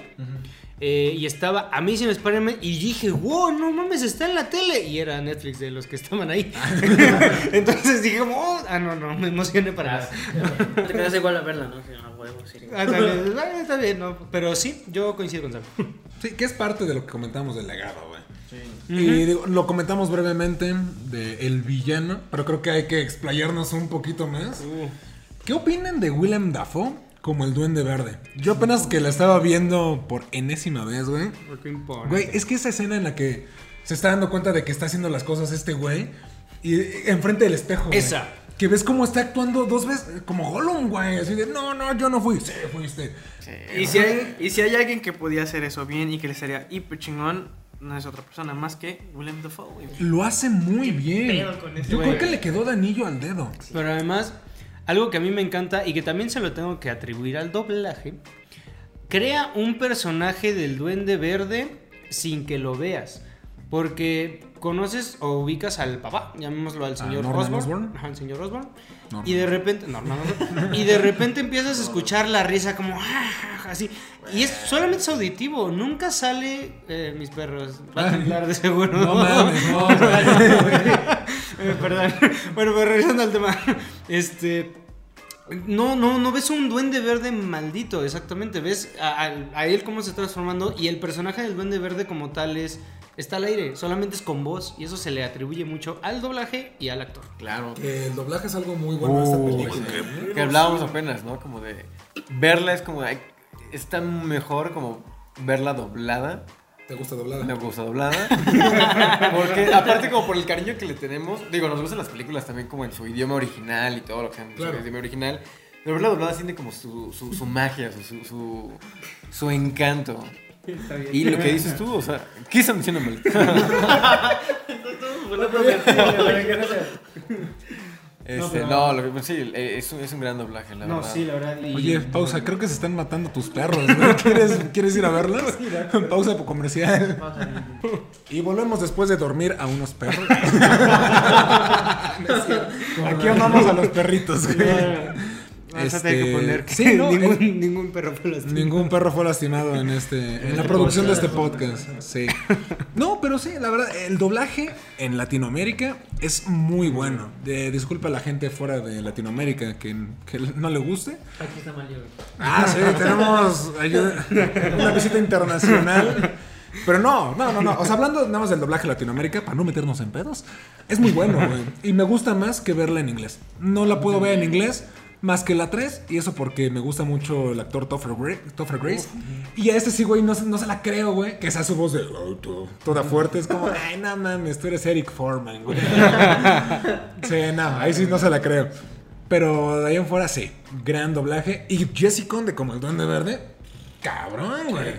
Speaker 4: eh, y estaba Amazing Spider-Man y dije, wow, no mames, está en la tele. Y era Netflix de los que estaban ahí. Entonces dije, oh, ah, no, no, me emocioné para nada.
Speaker 2: Te quedas igual a verla, ¿no? Sí, a huevo, sí.
Speaker 4: Ah, está bien, ah, está bien, no. Pero sí, yo coincido con Sam.
Speaker 1: Sí, que es parte de lo que comentamos del legado, güey. Y digo, lo comentamos brevemente de El Villano, pero creo que hay que explayarnos un poquito más. ¿Qué opinan de Willem Dafoe como el Duende Verde? Yo apenas que la estaba viendo por enésima vez, güey.
Speaker 4: ¿Qué importa?
Speaker 1: Güey, es que esa escena en la que se está dando cuenta de que está haciendo las cosas este güey y enfrente del espejo. güey,
Speaker 4: Esa.
Speaker 1: Que ves cómo está actuando dos veces, como Gollum, güey. Así de, no, no, yo no fui. Sí, fuiste.
Speaker 2: Y si, hay, y si hay alguien que podía hacer eso bien y que le sería hiper chingón, no es otra persona más que Willem Dafoe, güey.
Speaker 1: Lo hace muy bien. Yo
Speaker 4: güey?
Speaker 1: creo que le quedó de anillo al dedo.
Speaker 4: Pero además, algo que a mí me encanta y que también se lo tengo que atribuir al doblaje, crea un personaje del duende verde sin que lo veas. Porque conoces o ubicas al papá, llamémoslo al señor
Speaker 1: Norman
Speaker 4: Osborn.
Speaker 1: Osborn.
Speaker 4: Ajá, el señor Osborn.
Speaker 1: Norman.
Speaker 4: Y de repente, Norman y de repente empiezas a escuchar la risa como "Ah", así. Y es solamente es auditivo, nunca sale eh, mis perros. Va a temblar de seguro.
Speaker 1: No mames, no,
Speaker 4: Eh, Perdón. Bueno, pero regresando al tema. Este. No, no, no ves un duende verde maldito, exactamente. Ves a, a- a él cómo se está transformando y el personaje del duende verde como tal es. Está al aire, solamente es con voz y eso se le atribuye mucho al doblaje y al actor.
Speaker 3: Claro.
Speaker 1: Que el doblaje es algo muy bueno de esta película.
Speaker 3: que, que hablábamos apenas, ¿no? Como de verla es como ay, es tan mejor como verla doblada.
Speaker 1: ¿Te gusta doblada?
Speaker 3: Me gusta doblada. Porque aparte como por el cariño que le tenemos, digo, nos gustan las películas también como en su idioma original y todo lo que sea en su idioma original. Pero verla doblada tiene como su, su, su magia, su, su, su, su encanto. Y lo que dices tú, o sea, ¿qué están diciendo mal? Este, no, lo que, sí, eh, es un, es un gran doblaje, la verdad.
Speaker 4: la verdad. y-
Speaker 1: Oye, pausa, creo que se están matando tus perros, güey. ¿Quieres, ¿Quieres ir a verlos? pausa por comercial. Y volvemos después de dormir a unos perros. No. Aquí amamos a los perritos, güey.
Speaker 4: Vas a
Speaker 1: Este,
Speaker 4: tener que poner que
Speaker 1: sí, no,
Speaker 4: ningún,
Speaker 1: el-
Speaker 4: ningún perro fue lastimado.
Speaker 1: Ningún perro fue lastimado en este en la producción de este podcast. Sí. No, pero sí, la verdad, el doblaje en Latinoamérica es muy bueno. De, disculpa a la gente fuera de Latinoamérica que, que no le guste.
Speaker 2: Aquí está mal.
Speaker 1: Ah, sí, tenemos ayuda- una visita internacional. Pero no, no, no, no. O sea, hablando nada más del doblaje Latinoamérica, para no meternos en pedos, es muy bueno, güey. Y me gusta más que verla en inglés. No la puedo ver en inglés más que la 3, y eso porque me gusta mucho el actor Topher, Gra- Topher Grace. Y a este sí, güey, no, se- no se la creo, güey. Que sea su voz de "Oh, to- toda fuerte. Es como, ay, no mames, tú eres Eric Foreman, güey. Sí, no, ahí sí no se la creo. Pero de ahí en fuera sí, gran doblaje. Y Jesse Conde como el Duende Verde, cabrón, güey.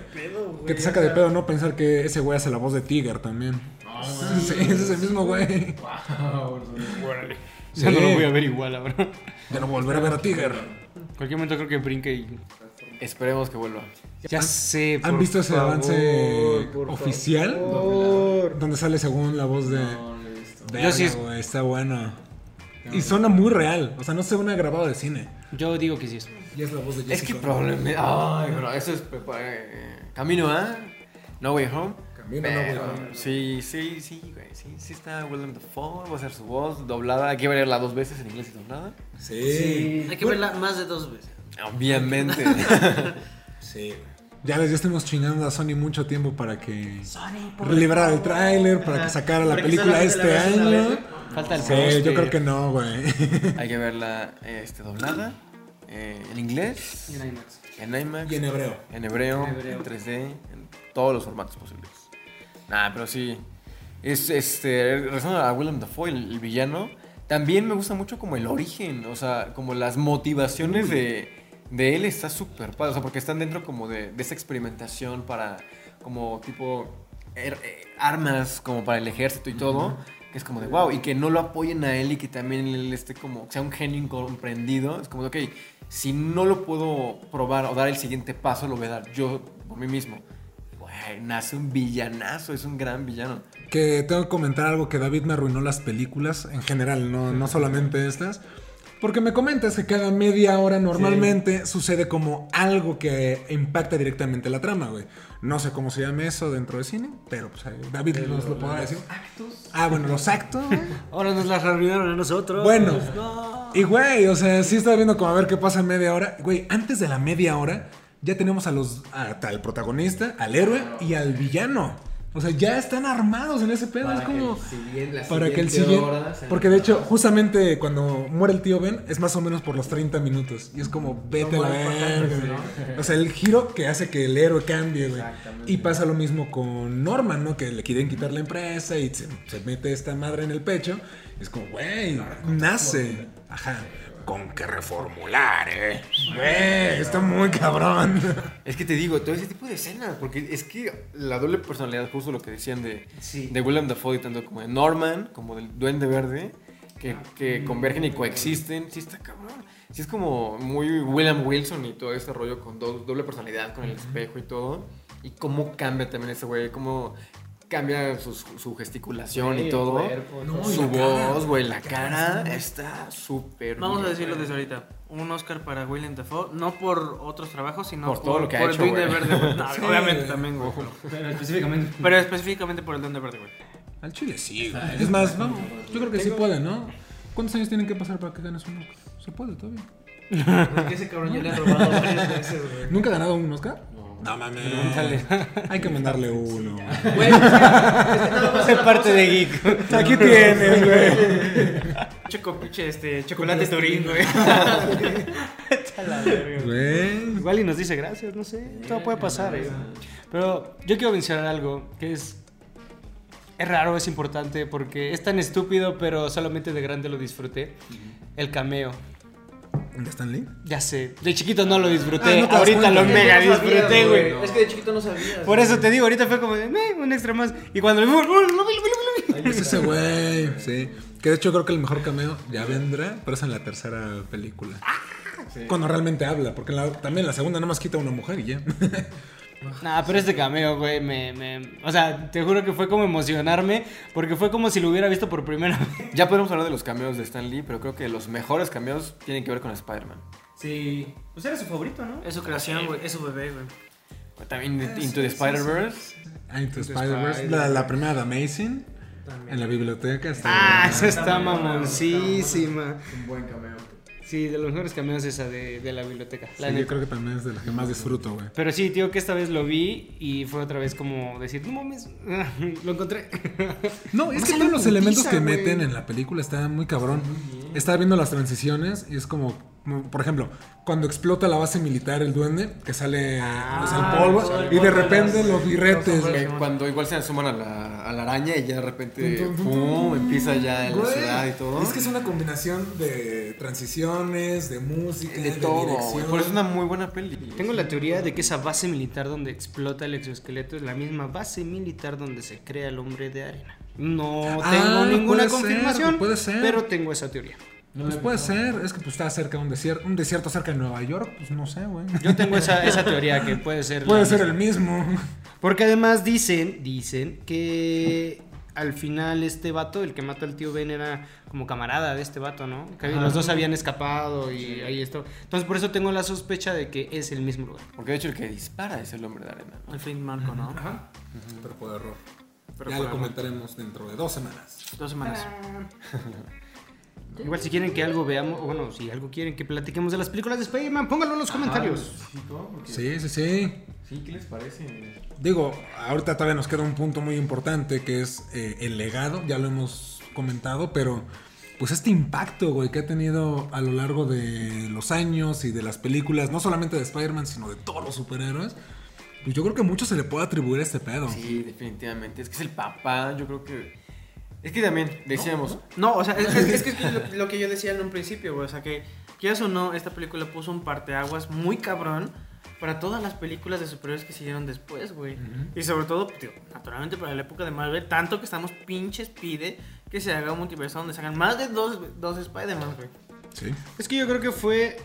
Speaker 1: Que te saca de pedo no pensar que ese güey hace la voz de Tiger también. Sí, ese es el mismo güey.
Speaker 4: Ya no lo voy a ver igual ahora.
Speaker 1: Ya no volveré a ver a Tiger.
Speaker 4: Cualquier momento creo que brinque y.
Speaker 3: Esperemos que vuelva.
Speaker 4: Ya sé.
Speaker 1: ¿Han
Speaker 4: por
Speaker 1: visto ese
Speaker 4: favor,
Speaker 1: avance
Speaker 4: por
Speaker 1: oficial?
Speaker 4: favor.
Speaker 1: Donde sale según la voz de. Verga,
Speaker 4: Yo sí
Speaker 1: está bueno. Y suena muy real. O sea, no se una grabado de cine.
Speaker 4: Yo digo que sí es.
Speaker 1: Y es la voz de
Speaker 3: Es
Speaker 1: Jesse
Speaker 3: que probablemente. Ay, bro, eso es. eh, camino a. No Way Home.
Speaker 1: Camino No.
Speaker 3: Sí, sí, sí, güey. Sí, sí está Willem Dafoe. Va a ser su voz doblada. Hay que verla dos veces en inglés y doblada.
Speaker 1: Sí.
Speaker 2: Hay que verla más de dos veces.
Speaker 3: Obviamente.
Speaker 1: Sí. Ya les ya estuvimos chingando a Sony mucho tiempo para que liberara el tráiler, para que sacara la película este año.
Speaker 2: vez,
Speaker 4: Falta el
Speaker 1: Sí, yo creo que no, güey.
Speaker 3: Hay que verla este, doblada. eh, en inglés.
Speaker 4: En IMAX.
Speaker 3: En IMAX.
Speaker 1: Y en hebreo.
Speaker 3: En hebreo,
Speaker 2: En hebreo.
Speaker 3: en 3D, en todos los formatos posibles. Nah, pero sí. Es, este, regresando a Willem Dafoe, el, el villano, también me gusta mucho como el origen, o sea, como las motivaciones de, de él está súper padre. O sea, porque están dentro como de, de esa experimentación para, como tipo, er- eh, armas como para el ejército y todo. Que es como de wow. Y que no lo apoyen a él y que también él esté como, sea un genio incomprendido. Es como de, ok, si no lo puedo probar o dar el siguiente paso, lo voy a dar yo por mí mismo. Nace un villanazo, es un gran villano.
Speaker 1: Que tengo que comentar algo que David me arruinó las películas en general, no, no solamente estas. Porque me comentas que cada media hora normalmente sucede como algo que impacta directamente la trama, güey. No sé cómo se llama eso dentro de cine, pero pues David nos lo podrá decir. Ah, bueno, los actos, güey.
Speaker 4: Ahora nos las arruinaron a nosotros.
Speaker 1: Bueno.
Speaker 4: No.
Speaker 1: Y güey, o sea, sí estaba viendo como a ver qué pasa en media hora. Güey, antes de la media hora ya tenemos a los a- al protagonista, al héroe y al villano. O sea, ya están armados en ese pedo.
Speaker 5: Para
Speaker 1: es como
Speaker 5: el
Speaker 1: para que el
Speaker 5: siguiente
Speaker 1: Porque de hecho, justamente cuando muere el tío Ben, es más o menos por los 30 minutos. Y es como, vete a la verga. O sea, el giro que hace que el héroe cambie, güey. Y pasa lo mismo con Norman, ¿no? Que le quieren quitar la empresa y se, se mete esta madre en el pecho. Es como, güey, nace. Ajá. Con que reformular, eh. Güey, está muy cabrón.
Speaker 3: Es que te digo, todo ese tipo de escenas, porque es que la doble personalidad, justo lo que decían de,
Speaker 4: Sí.
Speaker 3: de William Dafoe, tanto como de Norman, como del Duende Verde, que, que convergen y coexisten, sí está cabrón. Sí es como muy William Wilson y todo este rollo con do- doble personalidad, con el espejo y todo. Y cómo cambia también ese güey, cómo cambia su, su gesticulación y todo.
Speaker 5: el cuerpo,
Speaker 1: No,
Speaker 5: todo.
Speaker 1: y
Speaker 3: Su voz, güey, la cara está súper
Speaker 2: Vamos a
Speaker 3: bien.
Speaker 2: decirlo desde ahorita. Un Oscar para William Dafoe, no por otros trabajos, sino
Speaker 3: Por todo lo que ha
Speaker 2: por
Speaker 3: hecho,
Speaker 2: el Duende. Verde, güey. No,
Speaker 1: Sí.
Speaker 2: Obviamente también, güey.
Speaker 4: Pero específicamente.
Speaker 2: Pero específicamente por el Duende Verde, güey.
Speaker 1: Al chile sí, güey. Es más, vamos, yo creo que sí puede, ¿no? ¿Cuántos años tienen que pasar para que ganes un Oscar? Se puede todavía.
Speaker 5: Porque ese cabrón ya le ha robado varias veces, güey.
Speaker 1: ¿Nunca ha ganado un Oscar? No mames. Hay que mandarle uno.
Speaker 5: Güey, es que- es que nada más
Speaker 4: Soy
Speaker 5: una
Speaker 4: parte de Geek.
Speaker 1: Aquí tienes, güey.
Speaker 2: Choco este chocolate torín, güey.
Speaker 1: Güey.
Speaker 4: Igual y nos dice gracias, no sé. Todo puede pasar, eh. Pero yo quiero mencionar algo que es. Es raro, es importante porque es tan estúpido, pero solamente de grande lo disfruté. El cameo.
Speaker 1: ¿De Stan Lee?
Speaker 4: Ya sé, de chiquito no lo
Speaker 1: Ah,
Speaker 4: disfruté,
Speaker 1: no te das
Speaker 4: ahorita
Speaker 1: cuenta.
Speaker 4: lo mega
Speaker 5: no
Speaker 4: disfruté, güey.
Speaker 5: Es que de chiquito no sabías.
Speaker 4: Por eso te digo, ahorita fue como de, "Meh, un extra más. Y cuando lo vi, ¡oh!
Speaker 1: Es ese güey, sí. Que de hecho creo que el mejor cameo ya vendrá, pero es en la tercera película. Cuando realmente habla, porque en la- también la segunda nomás quita a una mujer y ya.
Speaker 4: Nah, pero este cameo, güey, me, me. O sea, te juro que fue como emocionarme, porque fue como si lo hubiera visto por primera vez.
Speaker 3: Ya podemos hablar de los cameos de Stan Lee, pero creo que los mejores cameos tienen que ver con Spider-Man.
Speaker 4: Sí. Pues era su favorito, ¿no?
Speaker 2: Es su creación, güey. Es su bebé, güey.
Speaker 3: También Into the Spider-Verse.
Speaker 1: Ah, Into
Speaker 4: Into
Speaker 1: Spider-Verse. La, la primera de Amazing. En la biblioteca. Está
Speaker 4: Ah, esa está mamoncísima.
Speaker 5: Un buen cameo.
Speaker 4: Sí, de los mejores cameos esa de, de la biblioteca.
Speaker 1: Sí,
Speaker 4: La
Speaker 1: yo
Speaker 4: neta.
Speaker 1: creo que también es de las que más disfruto, güey.
Speaker 4: Pero sí, tío, que esta vez lo vi y fue otra vez como decir, no mames, lo encontré.
Speaker 1: No, es que todos los elementos que meten en la película están muy cabrón. Estaba viendo las transiciones y es como, por ejemplo, cuando explota la base militar el duende, que sale o sea, el polvo,
Speaker 5: todo
Speaker 1: y de
Speaker 5: de
Speaker 1: repente los birretes.
Speaker 3: cuando igual se asoman a la, a la araña y ya de repente empieza ya en la ciudad y todo.
Speaker 1: Es que es una combinación de transiciones, de música,
Speaker 3: de todo,
Speaker 1: dirección.
Speaker 3: güey. Por eso es una muy buena peli.
Speaker 4: Tengo la teoría de que esa base militar donde explota el exoesqueleto es la misma base militar donde se crea el hombre de arena. No
Speaker 1: Ah,
Speaker 4: tengo ninguna
Speaker 1: puede ser,
Speaker 4: confirmación,
Speaker 1: puede ser.
Speaker 4: pero tengo esa teoría.
Speaker 1: Pues puede ser, es que pues está cerca de un desierto, un desierto cerca de Nueva York, pues no sé, güey.
Speaker 4: Yo tengo esa, esa teoría que puede ser.
Speaker 1: Puede ser
Speaker 4: misma.
Speaker 1: el mismo.
Speaker 4: Porque además dicen, dicen que al final este vato, el que mató al tío Ben, era como camarada de este vato, ¿no? Que los dos habían escapado y ahí está. Entonces por eso tengo la sospecha de que es el mismo lugar.
Speaker 3: Porque de hecho el que dispara es el hombre de arena. ¿no?
Speaker 2: Al fin Marco, ¿no?
Speaker 1: Pero por error.
Speaker 2: Pero
Speaker 1: ya lo
Speaker 2: error.
Speaker 1: comentaremos dentro de dos semanas.
Speaker 2: Dos semanas.
Speaker 4: Igual si quieren que algo veamos, o bueno, si algo quieren que platiquemos de las películas de Spider-Man, pónganlo en los comentarios.
Speaker 1: Sí, sí, sí.
Speaker 3: Sí, ¿qué les parece?
Speaker 1: Digo, ahorita todavía nos queda un punto muy importante que es eh, el legado, ya lo hemos comentado, pero pues este impacto, güey, que ha tenido a lo largo de los años y de las películas, no solamente de Spider-Man, sino de todos los superhéroes, pues yo creo que mucho se le puede atribuir a este pedo.
Speaker 3: Sí, definitivamente. Es que es el papá, yo creo que... Es que también decíamos,
Speaker 2: No, o sea, es, es- es que es lo, lo que yo decía en un principio, güey. O sea, que quieras o no, esta película puso un parteaguas muy cabrón para todas las películas de superhéroes que siguieron después, güey. Y sobre todo, digo, naturalmente para la época de Marvel, tanto que estamos pinches pide que se haga un multiverso donde se hagan más de dos, dos Spider-Man, güey.
Speaker 1: Sí.
Speaker 4: Es que yo creo que fue.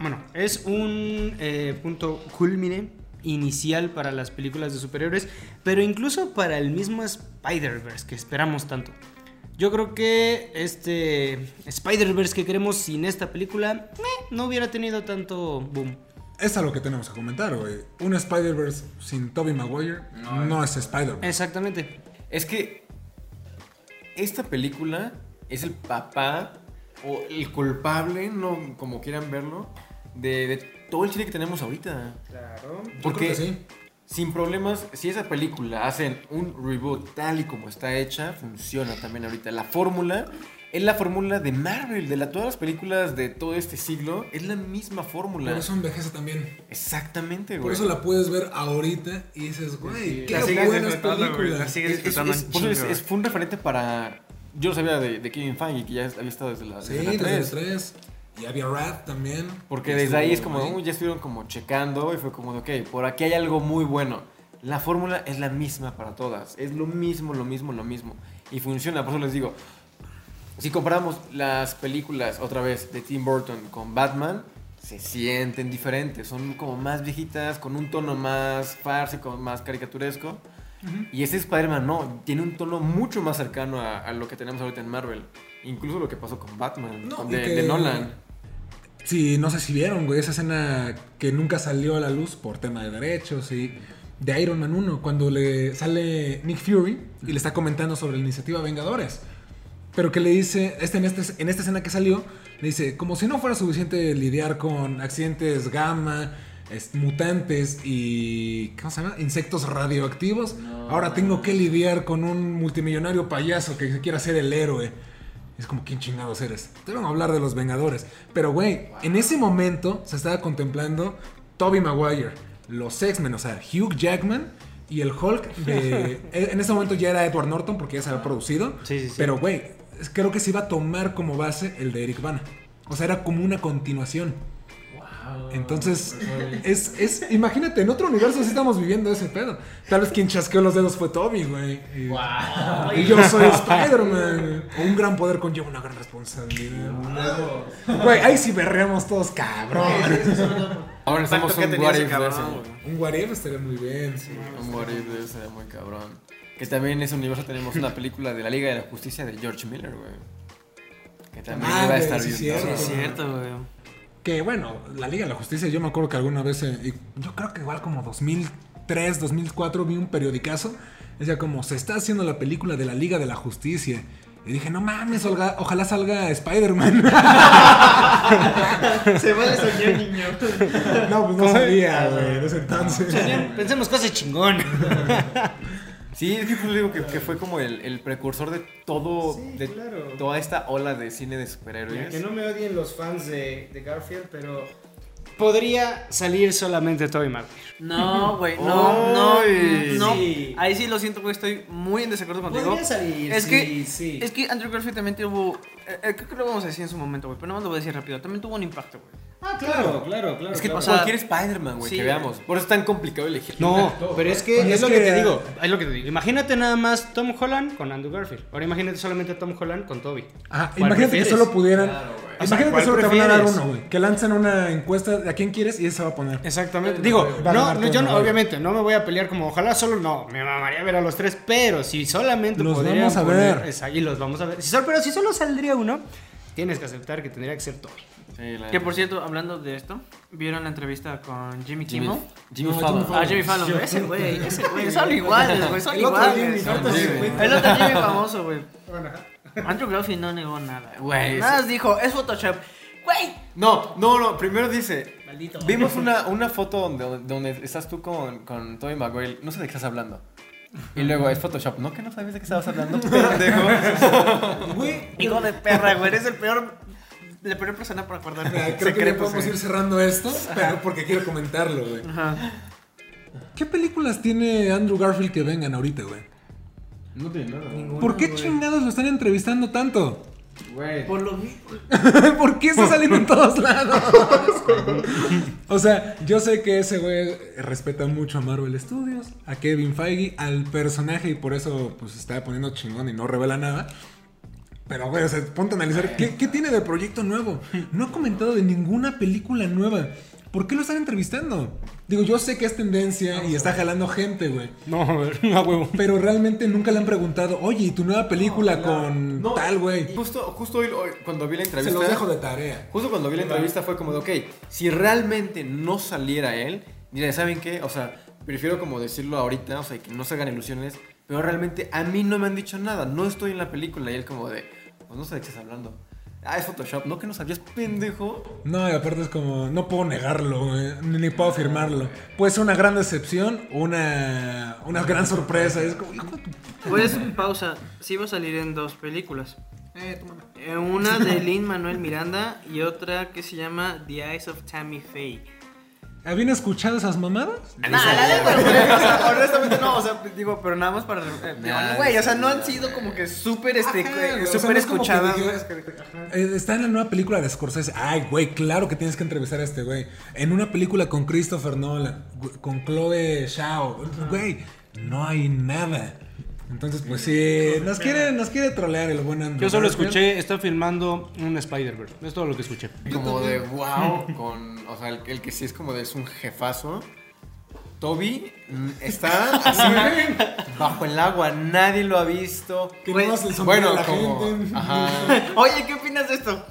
Speaker 4: Bueno, es un eh, punto culmine inicial para las películas de superhéroes, pero incluso para el mismo Spider-Verse que esperamos tanto. Yo creo que este Spider-Verse que queremos sin esta película meh, no hubiera tenido tanto boom.
Speaker 1: Es a lo que tenemos que comentar, güey. Un Spider-Verse sin Tobey Maguire no, es Spider-Man.
Speaker 4: Exactamente.
Speaker 3: Es que esta película es el papá o el culpable, no como quieran verlo, de, de todo el cine que tenemos ahorita.
Speaker 4: Claro.
Speaker 3: Porque
Speaker 1: sí.
Speaker 3: sin problemas, si esa película hacen un reboot tal y como está hecha, funciona también ahorita. La fórmula es la fórmula de Marvel, de la, todas las películas de todo este siglo, es la misma fórmula.
Speaker 1: Por eso envejece también.
Speaker 3: Exactamente, güey.
Speaker 1: Por eso la puedes ver ahorita y dices, güey, qué
Speaker 2: La sigues
Speaker 1: buenas
Speaker 2: la
Speaker 1: películas.
Speaker 3: fue un referente para. Yo lo sabía de, de Kevin Feige, que ya había estado desde la,
Speaker 1: Sí,
Speaker 3: desde la
Speaker 1: desde
Speaker 3: 3.
Speaker 1: el 3. Y había Rat también.
Speaker 3: Porque
Speaker 1: que
Speaker 3: desde ahí es como,
Speaker 1: ahí.
Speaker 3: "Uy, ya estuvieron como checando y fue como de, ok, por aquí hay algo muy bueno. La fórmula es la misma para todas. Es lo mismo, lo mismo, lo mismo. Y funciona. Por eso les digo, si comparamos las películas otra vez de Tim Burton con Batman, se sienten diferentes. Son como más viejitas, con un tono más fársico, más caricaturesco. Y este Spider-Man no, tiene un tono mucho más cercano a, a lo que tenemos ahorita en Marvel. Incluso lo que pasó con Batman,
Speaker 1: No,
Speaker 3: con de,
Speaker 1: que-
Speaker 3: de Nolan.
Speaker 1: Sí, no sé si vieron, güey, esa escena que nunca salió a la luz por tema de derechos y de Iron Man 1, cuando le sale Nick Fury y le está comentando sobre la iniciativa Vengadores. Pero que le dice, este, en, este, en esta escena que salió, le dice, como si no fuera suficiente lidiar con accidentes gamma, es- mutantes y, ¿cómo se llama? Insectos radioactivos. Ahora tengo que lidiar con un multimillonario payaso que se quiere hacer el héroe. Es como, ¿quién chingados eres? Te van a hablar de los Vengadores. Pero, güey, en ese momento se estaba contemplando Toby Maguire, los X-Men, o sea, Hugh Jackman y el Hulk de... en ese momento ya era Edward Norton porque ya se había producido.
Speaker 4: Sí, sí, sí.
Speaker 1: Pero, güey, creo que se iba a tomar como base el de Eric Bana. O sea, era como una continuación. Entonces, es, es, imagínate, en otro universo sí estamos viviendo ese pedo. Tal vez quien chasqueó los dedos fue Toby, güey. Y, y yo soy Spider-Man. Un gran poder conlleva una gran responsabilidad. Güey, ahí sí berreamos todos, cabrón.
Speaker 3: Ahora
Speaker 2: que
Speaker 3: un what if de ese.
Speaker 1: Un what if estaría muy bien.
Speaker 3: Un what if de ese sería muy cabrón. Que también en ese universo tenemos una película de la Liga de la Justicia de George Miller, güey. Que también
Speaker 1: Ah,
Speaker 3: iba a estar
Speaker 1: sí,
Speaker 3: bien.
Speaker 2: Sí, es cierto, güey.
Speaker 1: Que bueno, la Liga de la Justicia, yo me acuerdo que alguna vez, eh, yo creo que igual como 2003, 2004, vi un periodicazo. Decía como, se está haciendo la película de la Liga de la Justicia. Y dije, no mames, Olga- ojalá salga Spider-Man.
Speaker 5: Se vale soñar, niño.
Speaker 1: no, pues no sabía, güey, en ese entonces.
Speaker 4: Pensemos cosas chingón.
Speaker 3: Sí, es que pues, digo que, que fue como el, el precursor de todo,
Speaker 5: Sí,
Speaker 3: de
Speaker 5: claro.
Speaker 3: toda esta ola de cine de superhéroes.
Speaker 5: que no me odien los fans de, de Garfield, pero
Speaker 4: Podría salir solamente Toby Maguire.
Speaker 2: No, güey, no, no, no.
Speaker 5: Sí.
Speaker 2: Ahí sí lo siento, güey, estoy muy en desacuerdo contigo.
Speaker 5: podría salir.
Speaker 2: Es
Speaker 5: sí,
Speaker 2: que,
Speaker 5: sí.
Speaker 2: es que Andrew Garfield también tuvo, eh, eh, creo que lo vamos a decir en su momento, güey, pero no más lo voy a decir rápido, también tuvo un impacto, güey.
Speaker 5: Ah, claro, claro, claro.
Speaker 3: Es que
Speaker 5: claro.
Speaker 3: cualquier Spider-Man, güey,
Speaker 2: sí,
Speaker 3: que veamos. Por eso es tan complicado elegir.
Speaker 4: No, pero es que es,
Speaker 1: es
Speaker 4: lo que,
Speaker 1: que-
Speaker 4: te digo. Es lo que te digo. Imagínate nada más Tom Holland con Andrew Garfield. Ahora imagínate solamente a Tom Holland con Toby.
Speaker 1: Ajá,
Speaker 4: ¿Cuál
Speaker 1: imagínate que
Speaker 4: prefieres?
Speaker 1: solo pudieran.
Speaker 4: O sea,
Speaker 1: imagínate
Speaker 4: ¿cuál
Speaker 1: que solo te van a dar
Speaker 4: prefieres?
Speaker 1: uno, güey. Que lanzan una encuesta de a quién quieres y ese se va a poner.
Speaker 4: Exactamente. Digo, no, no,
Speaker 1: Tobey
Speaker 4: yo no- obviamente no me voy a pelear como ojalá solo no, me mamaría ver a los tres, pero si solamente
Speaker 1: Los vamos a
Speaker 4: poner-
Speaker 1: ver.
Speaker 4: Esa- y los vamos a ver. Si sol- pero si solo saldría uno, tienes que aceptar que tendría que ser Toby.
Speaker 3: Sí, la-
Speaker 2: Que por cierto, hablando de esto, ¿vieron la entrevista con Jimmy Kimmel?
Speaker 3: Jimmy, Jimmy
Speaker 1: No,
Speaker 3: Fallon.
Speaker 1: Jimmy
Speaker 2: Ah, Jimmy Fallon, ese güey, ese güey, son iguales, güey, son
Speaker 1: El
Speaker 2: iguales.
Speaker 1: Otro
Speaker 2: Jimmy.
Speaker 3: Jimmy.
Speaker 2: El otro Jimmy famoso, güey.
Speaker 5: Bueno, ajá.
Speaker 2: Andrew Garfield no negó nada,
Speaker 3: Güey,
Speaker 2: Nada más dijo, es Photoshop. Güey,
Speaker 3: No, no, no. Primero dice.
Speaker 5: Maldito.
Speaker 3: Vimos una, una foto donde, donde estás tú con, con Tobey Maguire. No sé de qué estás hablando. Y luego es Photoshop. ¿No que no sabes de qué estabas hablando? Pendejo.
Speaker 2: hijo de perra, güey, eres el peor, la peor persona para
Speaker 1: Mira, creo que ya
Speaker 2: secretos,
Speaker 1: podemos
Speaker 2: güey.
Speaker 1: ir cerrando esto, pero porque quiero comentarlo, güey.
Speaker 2: Ajá.
Speaker 1: ¿Qué películas tiene Andrew Garfield que vengan ahorita, güey?
Speaker 3: No tiene nada.
Speaker 1: ¿Por qué chingados lo están entrevistando tanto?
Speaker 3: Güey.
Speaker 2: Por lo mismo.
Speaker 1: ¿Por qué está saliendo en todos lados? o sea, yo sé que ese güey respeta mucho a Marvel Studios, a Kevin Feige, al personaje y por eso pues se está poniendo chingón y no revela nada. Pero, güey, o sea, ponte a analizar, ¿qué, qué tiene de proyecto nuevo? No ha comentado de ninguna película nueva. ¿Por qué lo están entrevistando? Digo, yo sé que es tendencia y está jalando gente, güey.
Speaker 4: No, a ver, a huevo.
Speaker 1: Pero realmente nunca le han preguntado, oye, ¿y tu nueva película con
Speaker 3: No,
Speaker 1: tal, güey?
Speaker 3: Justo, justo hoy, hoy, cuando vi la
Speaker 1: Se
Speaker 3: entrevista.
Speaker 1: los dejo de tarea.
Speaker 3: Justo cuando vi la entrevista fue como de, ok, si realmente no saliera él, mira, ¿saben qué? O sea, prefiero como decirlo ahorita, o sea, que no se hagan ilusiones, pero realmente a mí no me han dicho nada, no estoy en la película y él como de, pues no sé de qué estás hablando. Ah, es Photoshop, no que no sabías, pendejo.
Speaker 1: No, y aparte es como, no puedo negarlo, ni puedo afirmarlo. Puede ser una gran decepción, una, una gran sorpresa. Es como, hijo de tu-
Speaker 2: Pues, pausa. Sí va a salir en dos películas.
Speaker 1: Eh, tu mamá.
Speaker 2: Eh, Una de Lin Manuel Miranda y otra que se llama The Eyes of Tammy Faye.
Speaker 1: ¿Habían escuchado esas mamadas?
Speaker 2: Nah, la neta, güey, o sea, honestamente no, o sea, digo, pero nada más para... eh,
Speaker 3: Nah,
Speaker 2: Güey, o sea, no han sido como que súper, este, súper
Speaker 1: no
Speaker 2: escuchadas.
Speaker 1: Eh, está en la nueva película de Scorsese. Ay, güey, claro que tienes que entrevistar a este güey. En una película con Christopher Nolan, con Chloe Shao. Güey, no hay nada. Entonces, pues sí, nos quiere, nos quiere trolear el buen Andrew
Speaker 4: Yo solo escuché, está filmando un Spider-Verse. Es todo lo que escuché.
Speaker 3: Como de, wow, con, o sea, el, el que sí es como de, es un jefazo. Toby mm, está así bajo el agua, nadie lo ha visto.
Speaker 1: Que no hace el sombrero
Speaker 3: Bueno,
Speaker 1: la
Speaker 3: como,
Speaker 1: gente.
Speaker 3: ajá,
Speaker 2: Oye, ¿qué opinas de esto?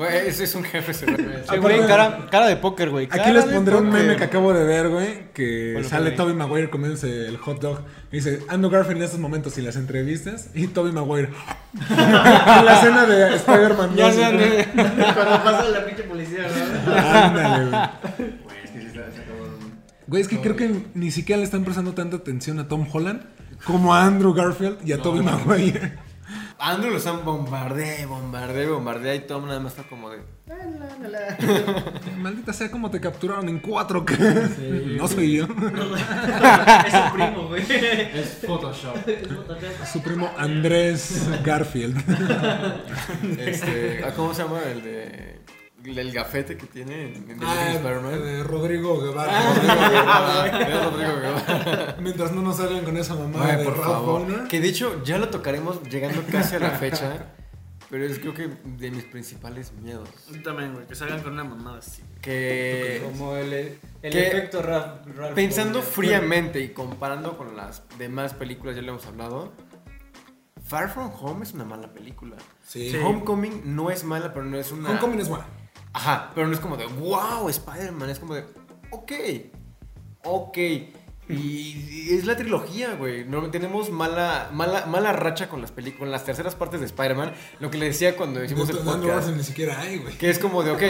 Speaker 3: Güey, ese es un jefe ese güey.
Speaker 4: Sí, güey, cara, cara de póker, güey.
Speaker 1: Aquí les pondré un meme que acabo de ver, güey, que
Speaker 4: Bueno,
Speaker 1: sale. Toby Maguire comiéndose el hot dog. Y dice, Andrew Garfield en estos momentos y las entrevistas. Y Toby Maguire. en la escena de Spider-Man.
Speaker 4: Ya
Speaker 1: 2,
Speaker 4: sé.
Speaker 5: Cuando pasa la pinche policía, ¿no?
Speaker 1: Ándale, güey.
Speaker 5: Güey, es que sí está, está cabrón.
Speaker 1: Güey, es que creo que ni siquiera le están prestando tanta atención a Tom Holland como a Andrew Garfield y a Toby Maguire.
Speaker 3: Andrew lo están bombardea, bombardea, bombardea y Tom nada más está como de.
Speaker 1: Maldita sea, cómo te capturaron en 4K. no soy yo.
Speaker 5: Es su primo, güey.
Speaker 3: Es Photoshop.
Speaker 5: Es Photoshop.
Speaker 1: Su primo Andrés Garfield.
Speaker 3: Este, ¿Cómo se llama? El de. El gafete que tiene en, en
Speaker 1: Ah,
Speaker 3: Spider-Man.
Speaker 1: de Rodrigo Guevara.
Speaker 3: Ah, Rodrigo Guevara.
Speaker 1: Mientras no nos salgan con esa mamá
Speaker 3: Ay,
Speaker 1: de
Speaker 3: por
Speaker 1: Ralph
Speaker 3: favor. Que de hecho ya lo tocaremos llegando casi a la fecha. Pero es creo que de mis principales miedos.
Speaker 2: También, güey, que salgan con una mamada así.
Speaker 3: Que
Speaker 5: Como el, el efecto Ralph. Ralph
Speaker 3: pensando fríamente y comparando con las demás películas, ya lo hemos hablado. Far From Home es una mala película.
Speaker 1: Sí.
Speaker 2: Sí.
Speaker 3: Homecoming no es mala, pero no es una.
Speaker 1: Homecoming es buena.
Speaker 3: Ajá, pero no es como de wow, Spider-Man. Es como de ok, ok. Y es la trilogía, güey. No, tenemos mala, mala, mala racha con las películas, con las terceras partes de Spider-Man. Lo que le decía cuando hicimos el
Speaker 1: De Andrew
Speaker 3: podcast.
Speaker 1: Garfield ni siquiera hay, güey.
Speaker 3: Que es como de, ok,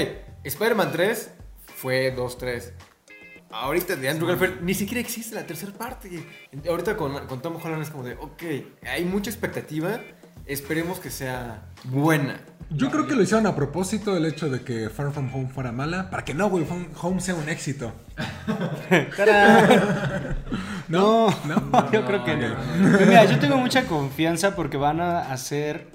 Speaker 3: Spider-Man 3 fue 2-3. Ahorita de Andrew Garfield ni siquiera existe la tercera parte. Ahorita con, con Tom Holland es como de, ok, hay mucha expectativa. Esperemos que sea buena.
Speaker 1: Yo creo que lo hicieron a propósito el hecho de que Far From Home fuera mala. Para que no, güey, Home- Home sea un éxito.
Speaker 4: No,
Speaker 1: ¿No?
Speaker 4: yo creo que no. Pues Mira, yo tengo mucha confianza porque van a hacer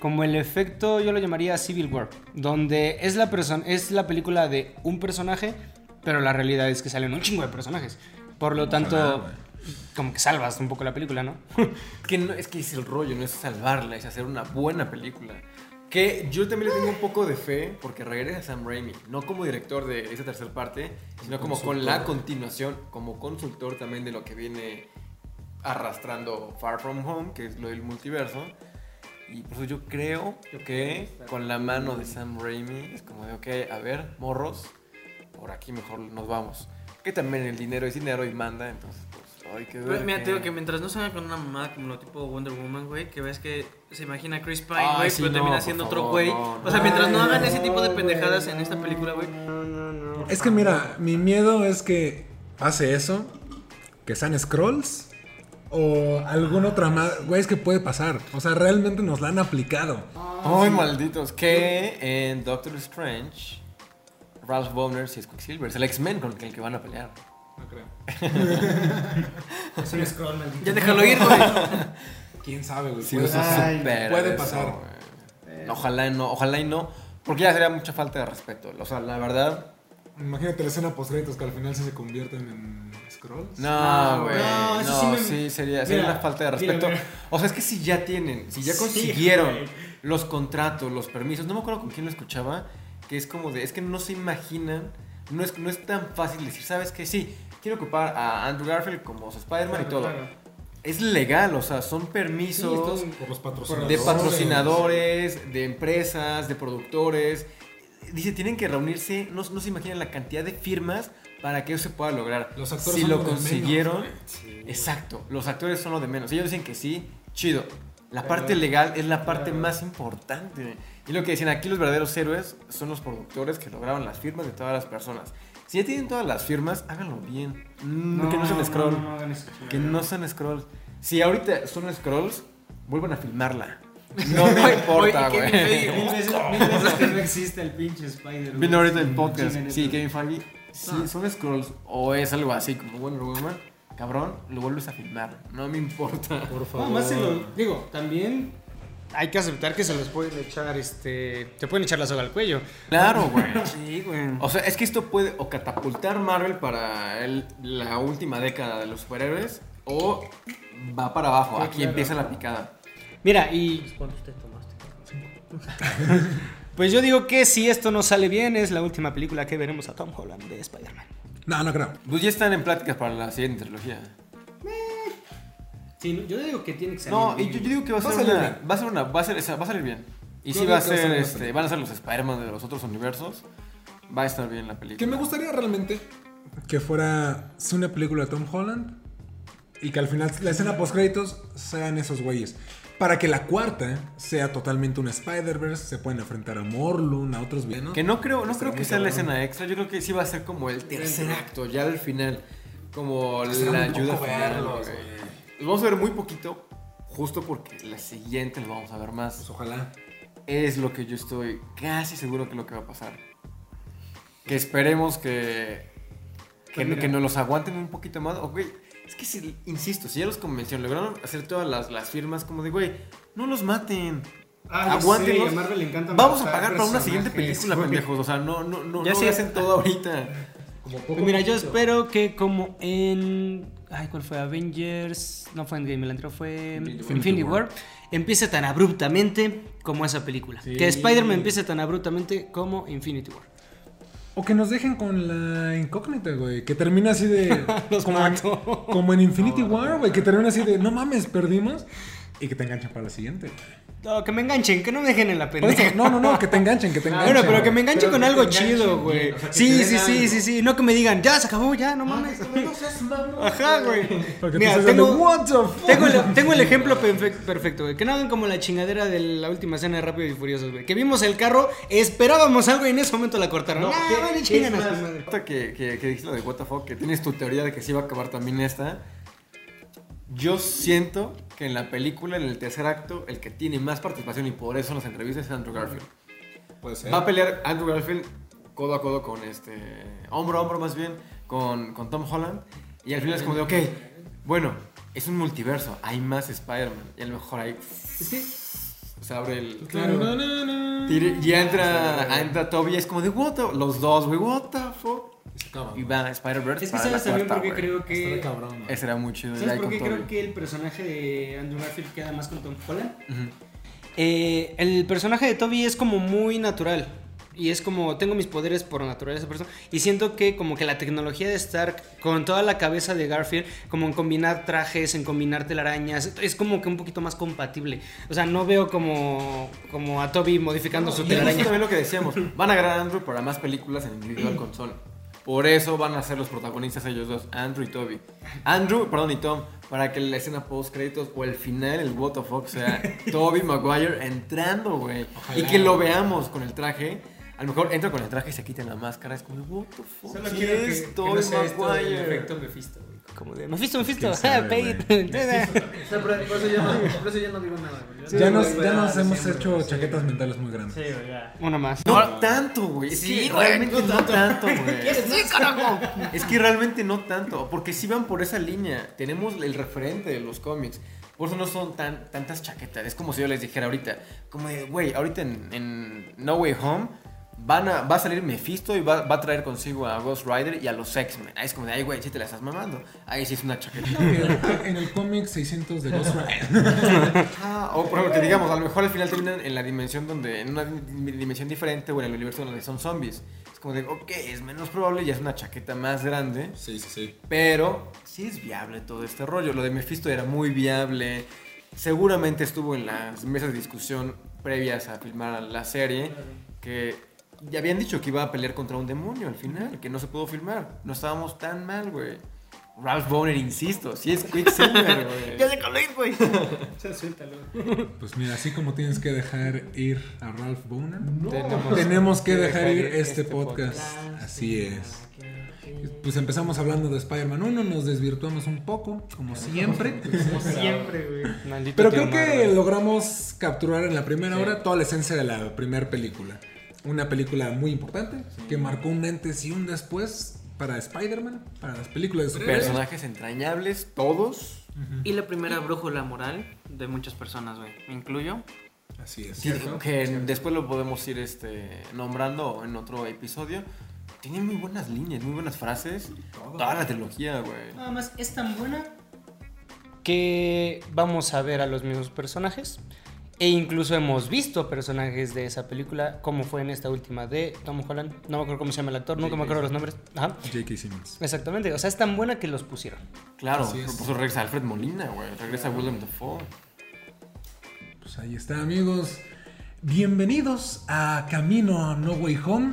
Speaker 4: como el efecto, yo lo llamaría Civil War, donde es la, persona es la película de un personaje, pero la realidad es que salen un chingo de personajes. Por lo tanto, como que salvas un poco la película, ¿no?
Speaker 3: Que no, es que es el rollo, no es salvarla, es hacer una buena película. Que yo también le tengo un poco de fe porque regresa Sam Raimi, no como director de esa tercera parte, sino como con la continuación, como consultor también de lo que viene arrastrando Far From Home, que es lo del multiverso. Y por eso yo creo que con la mano de Sam Raimi es como de, ok, a ver, morros, por aquí mejor nos vamos. Que también el dinero es dinero y manda, entonces
Speaker 2: Mira, te digo que mientras no salga con una mamada como lo tipo Wonder Woman, güey, que ves que se imagina a Chris Pine,
Speaker 3: Ay,
Speaker 2: güey,
Speaker 3: sí,
Speaker 2: pero
Speaker 3: no,
Speaker 2: termina siendo
Speaker 3: favor,
Speaker 2: otro güey.
Speaker 3: no,
Speaker 2: o sea, mientras no hagan ese tipo de pendejadas en esta película, güey.
Speaker 1: Es que mira, mi miedo es que pase eso, que sean scrolls o alguna otra más. Güey, es que puede pasar. O sea, realmente nos la han aplicado.
Speaker 3: Ay, malditos. Que en Doctor Strange, Ralph Bonner sí es Quicksilver. Es el X-Men con el que van a pelear.
Speaker 1: No creo.
Speaker 5: Es un scroll, maldito.
Speaker 2: Ya déjalo ir, güey.
Speaker 1: ¿Quién sabe, güey?
Speaker 3: Sí,
Speaker 1: puede pasar.
Speaker 3: súper
Speaker 1: puede
Speaker 3: eso,
Speaker 1: pasar.
Speaker 3: güey. Ojalá y no, ojalá y no, porque ya sería mucha falta de respeto. O sea, la verdad,
Speaker 1: Imagínate la escena post créditos que al final sí se convierten en scrolls.
Speaker 3: no, güey.
Speaker 4: no, sí me-
Speaker 3: sí, sería, sería
Speaker 4: Mira,
Speaker 3: una falta de respeto.
Speaker 4: mira.
Speaker 3: O sea, es que si ya tienen, si ya consiguieron los contratos, los permisos, no me acuerdo con quién lo escuchaba, que es como de, es que no se imaginan, no es, no es tan fácil decir, ¿sabes qué? Sí, quiero ocupar a Andrew Garfield como su Spider-Man y todo. Es legal, o sea, son permisos
Speaker 1: Por los
Speaker 3: de
Speaker 1: patrocinadores.
Speaker 3: patrocinadores, de empresas, de productores. Dice, tienen que reunirse, no, no se imaginan la cantidad de firmas para que eso se pueda lograr.
Speaker 1: Los actores
Speaker 3: si
Speaker 1: son
Speaker 3: lo
Speaker 1: lo de
Speaker 3: consiguieron,
Speaker 1: menos,
Speaker 3: exacto, los actores son lo de menos. Ellos dicen que sí, chido. La parte legal es la parte más importante. Y lo que decían aquí los verdaderos héroes son los productores que lograban las firmas de todas las personas. Si ya tienen todas las firmas, háganlo bien. Mm, que no sean scroll.
Speaker 4: no eso.
Speaker 3: Que no sean scrolls. Si ahorita son scrolls, vuelvan a filmarla. No me importa, güey.
Speaker 4: Mil veces, mil veces que no existe el pinche Spider.
Speaker 3: Viendo ahorita el podcast. Sí. Kevin Feige. Sí, son scrolls. O es algo así como Wonder Woman. Cabrón, lo vuelves a filmar. No me importa.
Speaker 1: Por
Speaker 4: No,
Speaker 1: favor.
Speaker 4: más se lo digo, también hay que aceptar que se los pueden echar, este, te pueden echar la soga al cuello.
Speaker 3: Claro, güey.
Speaker 2: Sí, güey.
Speaker 3: O sea, es que esto puede o catapultar Marvel para el- la última década de los superhéroes o va para abajo.
Speaker 4: Sí,
Speaker 3: Aquí
Speaker 4: claro.
Speaker 3: empieza la picada.
Speaker 4: Mira, y
Speaker 5: ¿Cuántos te tomaste?
Speaker 4: pues yo digo que si esto no sale bien es la última película que veremos a Tom Holland de Spider-Man.
Speaker 1: No, no creo.
Speaker 3: Pues ya están en pláticas para la siguiente trilogía.
Speaker 4: Sí, yo digo que tiene que salir.
Speaker 3: No, y
Speaker 4: bien.
Speaker 3: yo, yo digo que va a
Speaker 1: Va a
Speaker 3: ser
Speaker 1: salir
Speaker 3: una.
Speaker 1: bien.
Speaker 3: Va a ser una. Va a ser va a salir bien. Y
Speaker 1: Yo
Speaker 3: sí va a
Speaker 1: a
Speaker 3: ser,
Speaker 1: una
Speaker 3: este, van a ser los Spider-Man de los otros universos. Va a estar bien la película.
Speaker 1: Que me gustaría realmente que fuera una película de Tom Holland y que al final la escena post créditos sean esos güeyes. Para que la cuarta sea totalmente un Spider-Verse, se pueden enfrentar a Morlun, a otros villanos.
Speaker 3: Que no creo, no creo que sea la escena extra. Yo creo que sí va a ser como el tercer acto, ya al final. Como la ayuda final.
Speaker 1: verlos.
Speaker 3: Los vamos a ver muy poquito, justo porque la siguiente los vamos a ver más.
Speaker 1: Pues ojalá.
Speaker 3: Es lo que yo estoy casi seguro que es lo que va a pasar. Que esperemos que. Que,
Speaker 4: Pues mira.
Speaker 3: que nos los aguanten un poquito más. O, güey, es que si, insisto, si ya los convencionaron, lograron hacer todas las, las firmas como de, güey, no los maten.
Speaker 4: Ah,
Speaker 3: Aguántenlos.
Speaker 4: sé, a Marvel le encanta
Speaker 3: Vamos a pagar para una siguiente película, pendejos. O sea, no, no, no,
Speaker 2: Ya
Speaker 3: no
Speaker 2: sé.
Speaker 3: hacen todo ahorita.
Speaker 1: Como poco
Speaker 4: Pues mira, yo
Speaker 1: poquito.
Speaker 4: espero que como en... Ay, ¿cuál fue? Avengers... No fue Endgame, el anterior fue
Speaker 3: Infinity
Speaker 4: Infinity,
Speaker 3: War.
Speaker 4: War. Empiece tan abruptamente como esa película.
Speaker 1: Sí.
Speaker 4: Que Spider-Man empiece tan abruptamente como Infinity War.
Speaker 1: O que nos dejen con la incógnita, güey. Que termina así de.
Speaker 4: Los
Speaker 1: como, en,
Speaker 4: mato.
Speaker 1: como en Infinity War, güey. Que termina así de. No mames, perdimos. Y que te enganchen para la siguiente. güey.
Speaker 4: No, que me enganchen, que no me dejen en la
Speaker 1: eso,
Speaker 4: pendeja.
Speaker 1: no, no, no, que te enganchen, que te enganchen.
Speaker 4: Bueno, pero que me enganche
Speaker 5: Pero
Speaker 4: con
Speaker 5: que
Speaker 4: algo
Speaker 5: enganchen
Speaker 4: chido, güey.
Speaker 5: o sea, que
Speaker 4: Sí, sí, sí,
Speaker 5: algo.
Speaker 4: sí, sí. No que me digan, ya se acabó, ya, no mames. Ajá, güey. Mira, tengo,
Speaker 1: de, "What the fuck?"
Speaker 4: tengo, el, tengo el ejemplo perfe- perfecto, güey. Que no hagan como la chingadera de la última escena de Rápido y Furiosos, güey. Que vimos el carro, esperábamos algo y en ese momento la cortaron.
Speaker 5: No,
Speaker 4: No,
Speaker 5: ¿qué-
Speaker 4: vale, chingan a su madre.
Speaker 3: Que, que, que dijiste lo de WTF, que tienes tu teoría de que sí va a acabar también esta. Yo siento que en la película, en el tercer acto, el que tiene más participación y por eso en las entrevistas es Andrew Garfield.
Speaker 1: Puede ser.
Speaker 3: Va a pelear Andrew Garfield codo a codo con este. hombro a hombro más bien, con, con Tom Holland. Y al final es como de, ok, bueno, es un multiverso, hay más Spider-Man. Y a lo mejor ahí
Speaker 4: Es que,
Speaker 3: se abre el.
Speaker 1: Claro.
Speaker 3: Y entra, entra Toby y es como de, what the, los dos, güey, what the fuck.
Speaker 1: Acaba,
Speaker 3: Y va Spider-Verse.
Speaker 4: es que
Speaker 3: para
Speaker 4: sabes también
Speaker 3: cuarta,
Speaker 4: por qué
Speaker 3: güey.
Speaker 4: creo que.
Speaker 1: cabrón.
Speaker 3: Ese era muy chido.
Speaker 4: ¿Sabes por qué creo que el personaje de Andrew Garfield queda más con Tom Holland?
Speaker 3: Ujú.
Speaker 4: Eh, el personaje de Toby es como muy natural. Y es como, tengo mis poderes por naturaleza. Eso, y siento que como que la tecnología de Stark, con toda la cabeza de Garfield, como en combinar trajes, en combinar telarañas, es como que un poquito más compatible. O sea, no veo como, como a Toby modificando su
Speaker 3: Y es
Speaker 4: telaraña.
Speaker 3: también lo que decíamos. Van a agarrar a Andrew para más películas en individual console. Por eso van a ser los protagonistas ellos dos, Andrew y Toby. Andrew, perdón, y Tom, para que la escena post créditos o el final, el What the fuck, sea Toby Maguire entrando, güey. Y que lo veamos con el traje. A lo mejor entra con el traje y se quita la máscara. Es como, What the fuck.
Speaker 4: Solo
Speaker 3: ¿quién
Speaker 4: quiero que,
Speaker 3: es
Speaker 4: que
Speaker 3: Tobey
Speaker 4: no sea esto del
Speaker 3: Maguire?
Speaker 4: efecto Mephisto, güey. Como de Mephisto, Mephisto,
Speaker 5: sea, por, eso ya no, no digo nada, güey.
Speaker 1: Ya nos, ya nos hemos
Speaker 5: siempre,
Speaker 1: hecho
Speaker 5: sí.
Speaker 1: chaquetas mentales muy grandes.
Speaker 5: Sí, güey, ya.
Speaker 4: Una más.
Speaker 3: No tanto, güey. Es
Speaker 2: Sí,
Speaker 3: que realmente no tanto, güey.
Speaker 2: Sí, carajo.
Speaker 3: Es que realmente no tanto, porque si van por esa línea, tenemos el referente de los cómics. Por eso no son tan, tantas chaquetas. Es como si yo les dijera ahorita, como de, güey, ahorita en, en No Way Home van a, va a salir Mephisto y va, va a traer consigo a Ghost Rider y a los X-Men. Ahí es como de, ay, güey, sí te la estás mamando. Ahí sí es una chaqueta.
Speaker 1: En el cómic 600 de Ghost Rider.
Speaker 3: Ah, o por ejemplo, que digamos, a lo mejor al final terminan en la dimensión donde, en una di- dimensión diferente o en el universo donde son zombies. Es como de, ok, es menos probable, ya es una chaqueta más grande.
Speaker 1: Sí, sí, sí.
Speaker 3: Pero sí es viable todo este rollo. Lo de Mephisto era muy viable. Seguramente estuvo en las mesas de discusión previas a filmar la serie. Que ya habían dicho que iba a pelear contra un demonio al final. Que no se pudo filmar. No estábamos tan mal, güey. Ralph Boner, insisto. Sí es Quicksilver, güey.
Speaker 2: Ya ir, güey.
Speaker 1: Pues mira, así como tienes que dejar ir a Ralph Boner,
Speaker 4: Tenemos,
Speaker 1: tenemos que dejar ir este podcast. Así es. Pues empezamos hablando de Spider-Man 1, nos desvirtuamos un poco, como siempre.
Speaker 5: Como siempre, güey.
Speaker 4: Maldito
Speaker 1: Pero creo que logramos capturar en la primera hora toda la esencia de la primera película. Una película muy importante que marcó un antes y un después para Spider-Man, para las películas de superhéroes.
Speaker 3: Personajes entrañables, todos.
Speaker 2: Y la primera brújula moral de muchas personas, güey. Me incluyo.
Speaker 1: Así es.
Speaker 3: Sí, que después lo podemos ir este, nombrando en otro episodio. Tiene muy buenas líneas, muy buenas frases. Toda la trilogía, güey.
Speaker 4: Nada más es tan buena que vamos a ver a los mismos personajes. E incluso hemos visto personajes de esa película, como fue en esta última de Tom Holland. No me acuerdo cómo se llama el actor, nunca me acuerdo los nombres. Ajá.
Speaker 1: J.K. Simmons.
Speaker 4: Exactamente, o sea, es tan buena que los pusieron.
Speaker 3: Claro,
Speaker 1: Así es.
Speaker 3: por eso regresa Alfred Molina, güey. Regresa William Dafoe.
Speaker 1: Pues ahí está, amigos. Bienvenidos a Camino a No Way Home.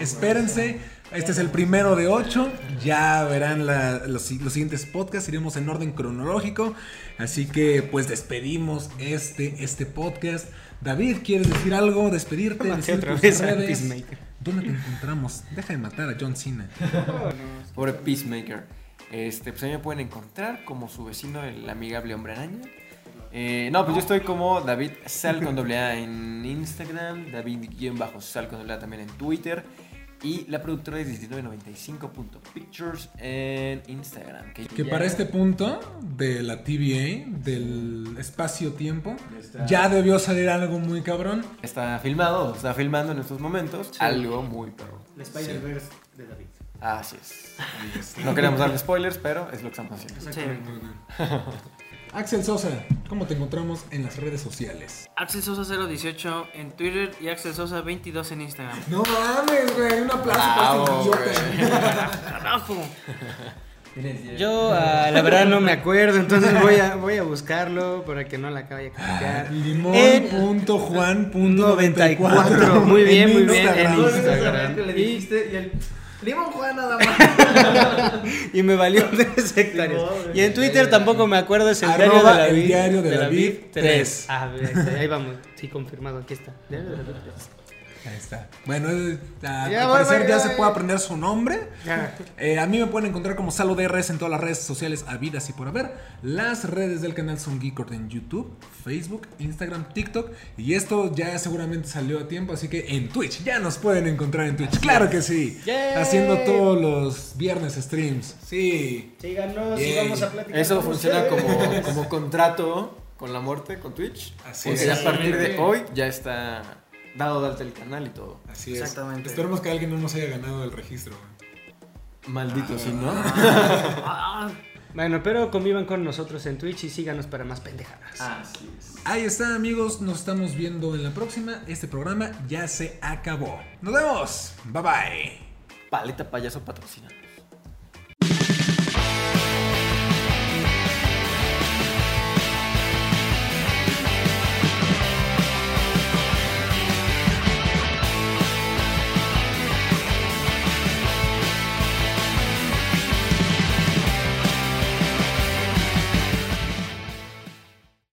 Speaker 1: Espérense, este es el primero de ocho. Ya verán la- los, si- los siguientes podcasts, iremos en orden cronológico. Así que pues despedimos este, este podcast. David, ¿quieres decir algo? Despedirte, decir
Speaker 4: otra vez
Speaker 1: redes. ¿Dónde te encontramos? Deja de matar a John Cena.
Speaker 3: Pobre Peacemaker. Este, pues ahí me pueden encontrar como su vecino, el amigable hombre araña. Eh, no, pues yo estoy como David Sal con doble A en Instagram, David-Sal con doble A también en Twitter. Y la productora es 1995.pictures en Instagram. Que,
Speaker 1: Que para este punto de la TVA, del espacio-tiempo, ya debió salir algo muy cabrón.
Speaker 3: Está filmado, está filmando en estos momentos algo muy perro.
Speaker 5: El Spider-Verse de David.
Speaker 3: Así es. No queremos darle spoilers, pero es lo que estamos haciendo.
Speaker 2: Sí.
Speaker 1: Axel Sosa, ¿cómo te encontramos en las redes sociales?
Speaker 2: Axel Sosa 018 en Twitter y Axel Sosa 22 en Instagram.
Speaker 1: No mames, güey, un aplauso
Speaker 3: Bravo,
Speaker 1: para este idiota.
Speaker 2: ¡Carajo!
Speaker 4: Yo, ah, la verdad, no me acuerdo, entonces voy a, voy a buscarlo para que no la acabe de copiar. En
Speaker 1: Limón.juan.94.
Speaker 4: Muy bien,
Speaker 1: en
Speaker 4: muy bien,
Speaker 1: Instagram.
Speaker 4: en Instagram. Y-
Speaker 5: Juan nada más.
Speaker 4: Y me valió tres hectáreas.
Speaker 5: modo,
Speaker 4: Y en Twitter tampoco me acuerdo, es el
Speaker 1: Arroba
Speaker 4: diario de la
Speaker 1: el diario de David
Speaker 4: 3.
Speaker 1: tres.
Speaker 4: Ah, ahí vamos. Sí, confirmado, aquí está. Diario de David 3.
Speaker 1: Ahí está. Bueno, a-
Speaker 4: Ya
Speaker 1: al
Speaker 4: voy,
Speaker 1: parecer
Speaker 4: voy,
Speaker 1: ya
Speaker 4: voy.
Speaker 1: se puede aprender su nombre.
Speaker 4: Ya.
Speaker 1: Eh, a mí me pueden encontrar como Salo DRS en todas las redes sociales habidas y por haber. Las redes del canal son Geekord en YouTube, Facebook, Instagram, TikTok. Y esto ya seguramente salió a tiempo, así que en Twitch. Ya nos pueden encontrar en Twitch. claro que sí.
Speaker 4: Yay.
Speaker 1: Haciendo todos los viernes streams. Sí.
Speaker 4: Síganos
Speaker 1: Yay.
Speaker 4: y vamos a platicar.
Speaker 3: Eso
Speaker 4: con
Speaker 3: funciona como, como contrato con la muerte, con Twitch.
Speaker 1: Así
Speaker 3: Porque
Speaker 1: es.
Speaker 3: a partir de hoy ya está dado de alta el canal y todo.
Speaker 1: Así es.
Speaker 2: Exactamente.
Speaker 1: Esperemos que alguien no nos haya ganado el registro.
Speaker 3: Maldito, si no.
Speaker 2: Ah,
Speaker 4: Bueno, pero convivan con nosotros en Twitch y síganos para más pendejadas.
Speaker 3: Así es.
Speaker 1: Ahí está, amigos. Nos estamos viendo en la próxima. Este programa ya se acabó. Nos vemos. Bye bye.
Speaker 3: Paleta payaso patrocina.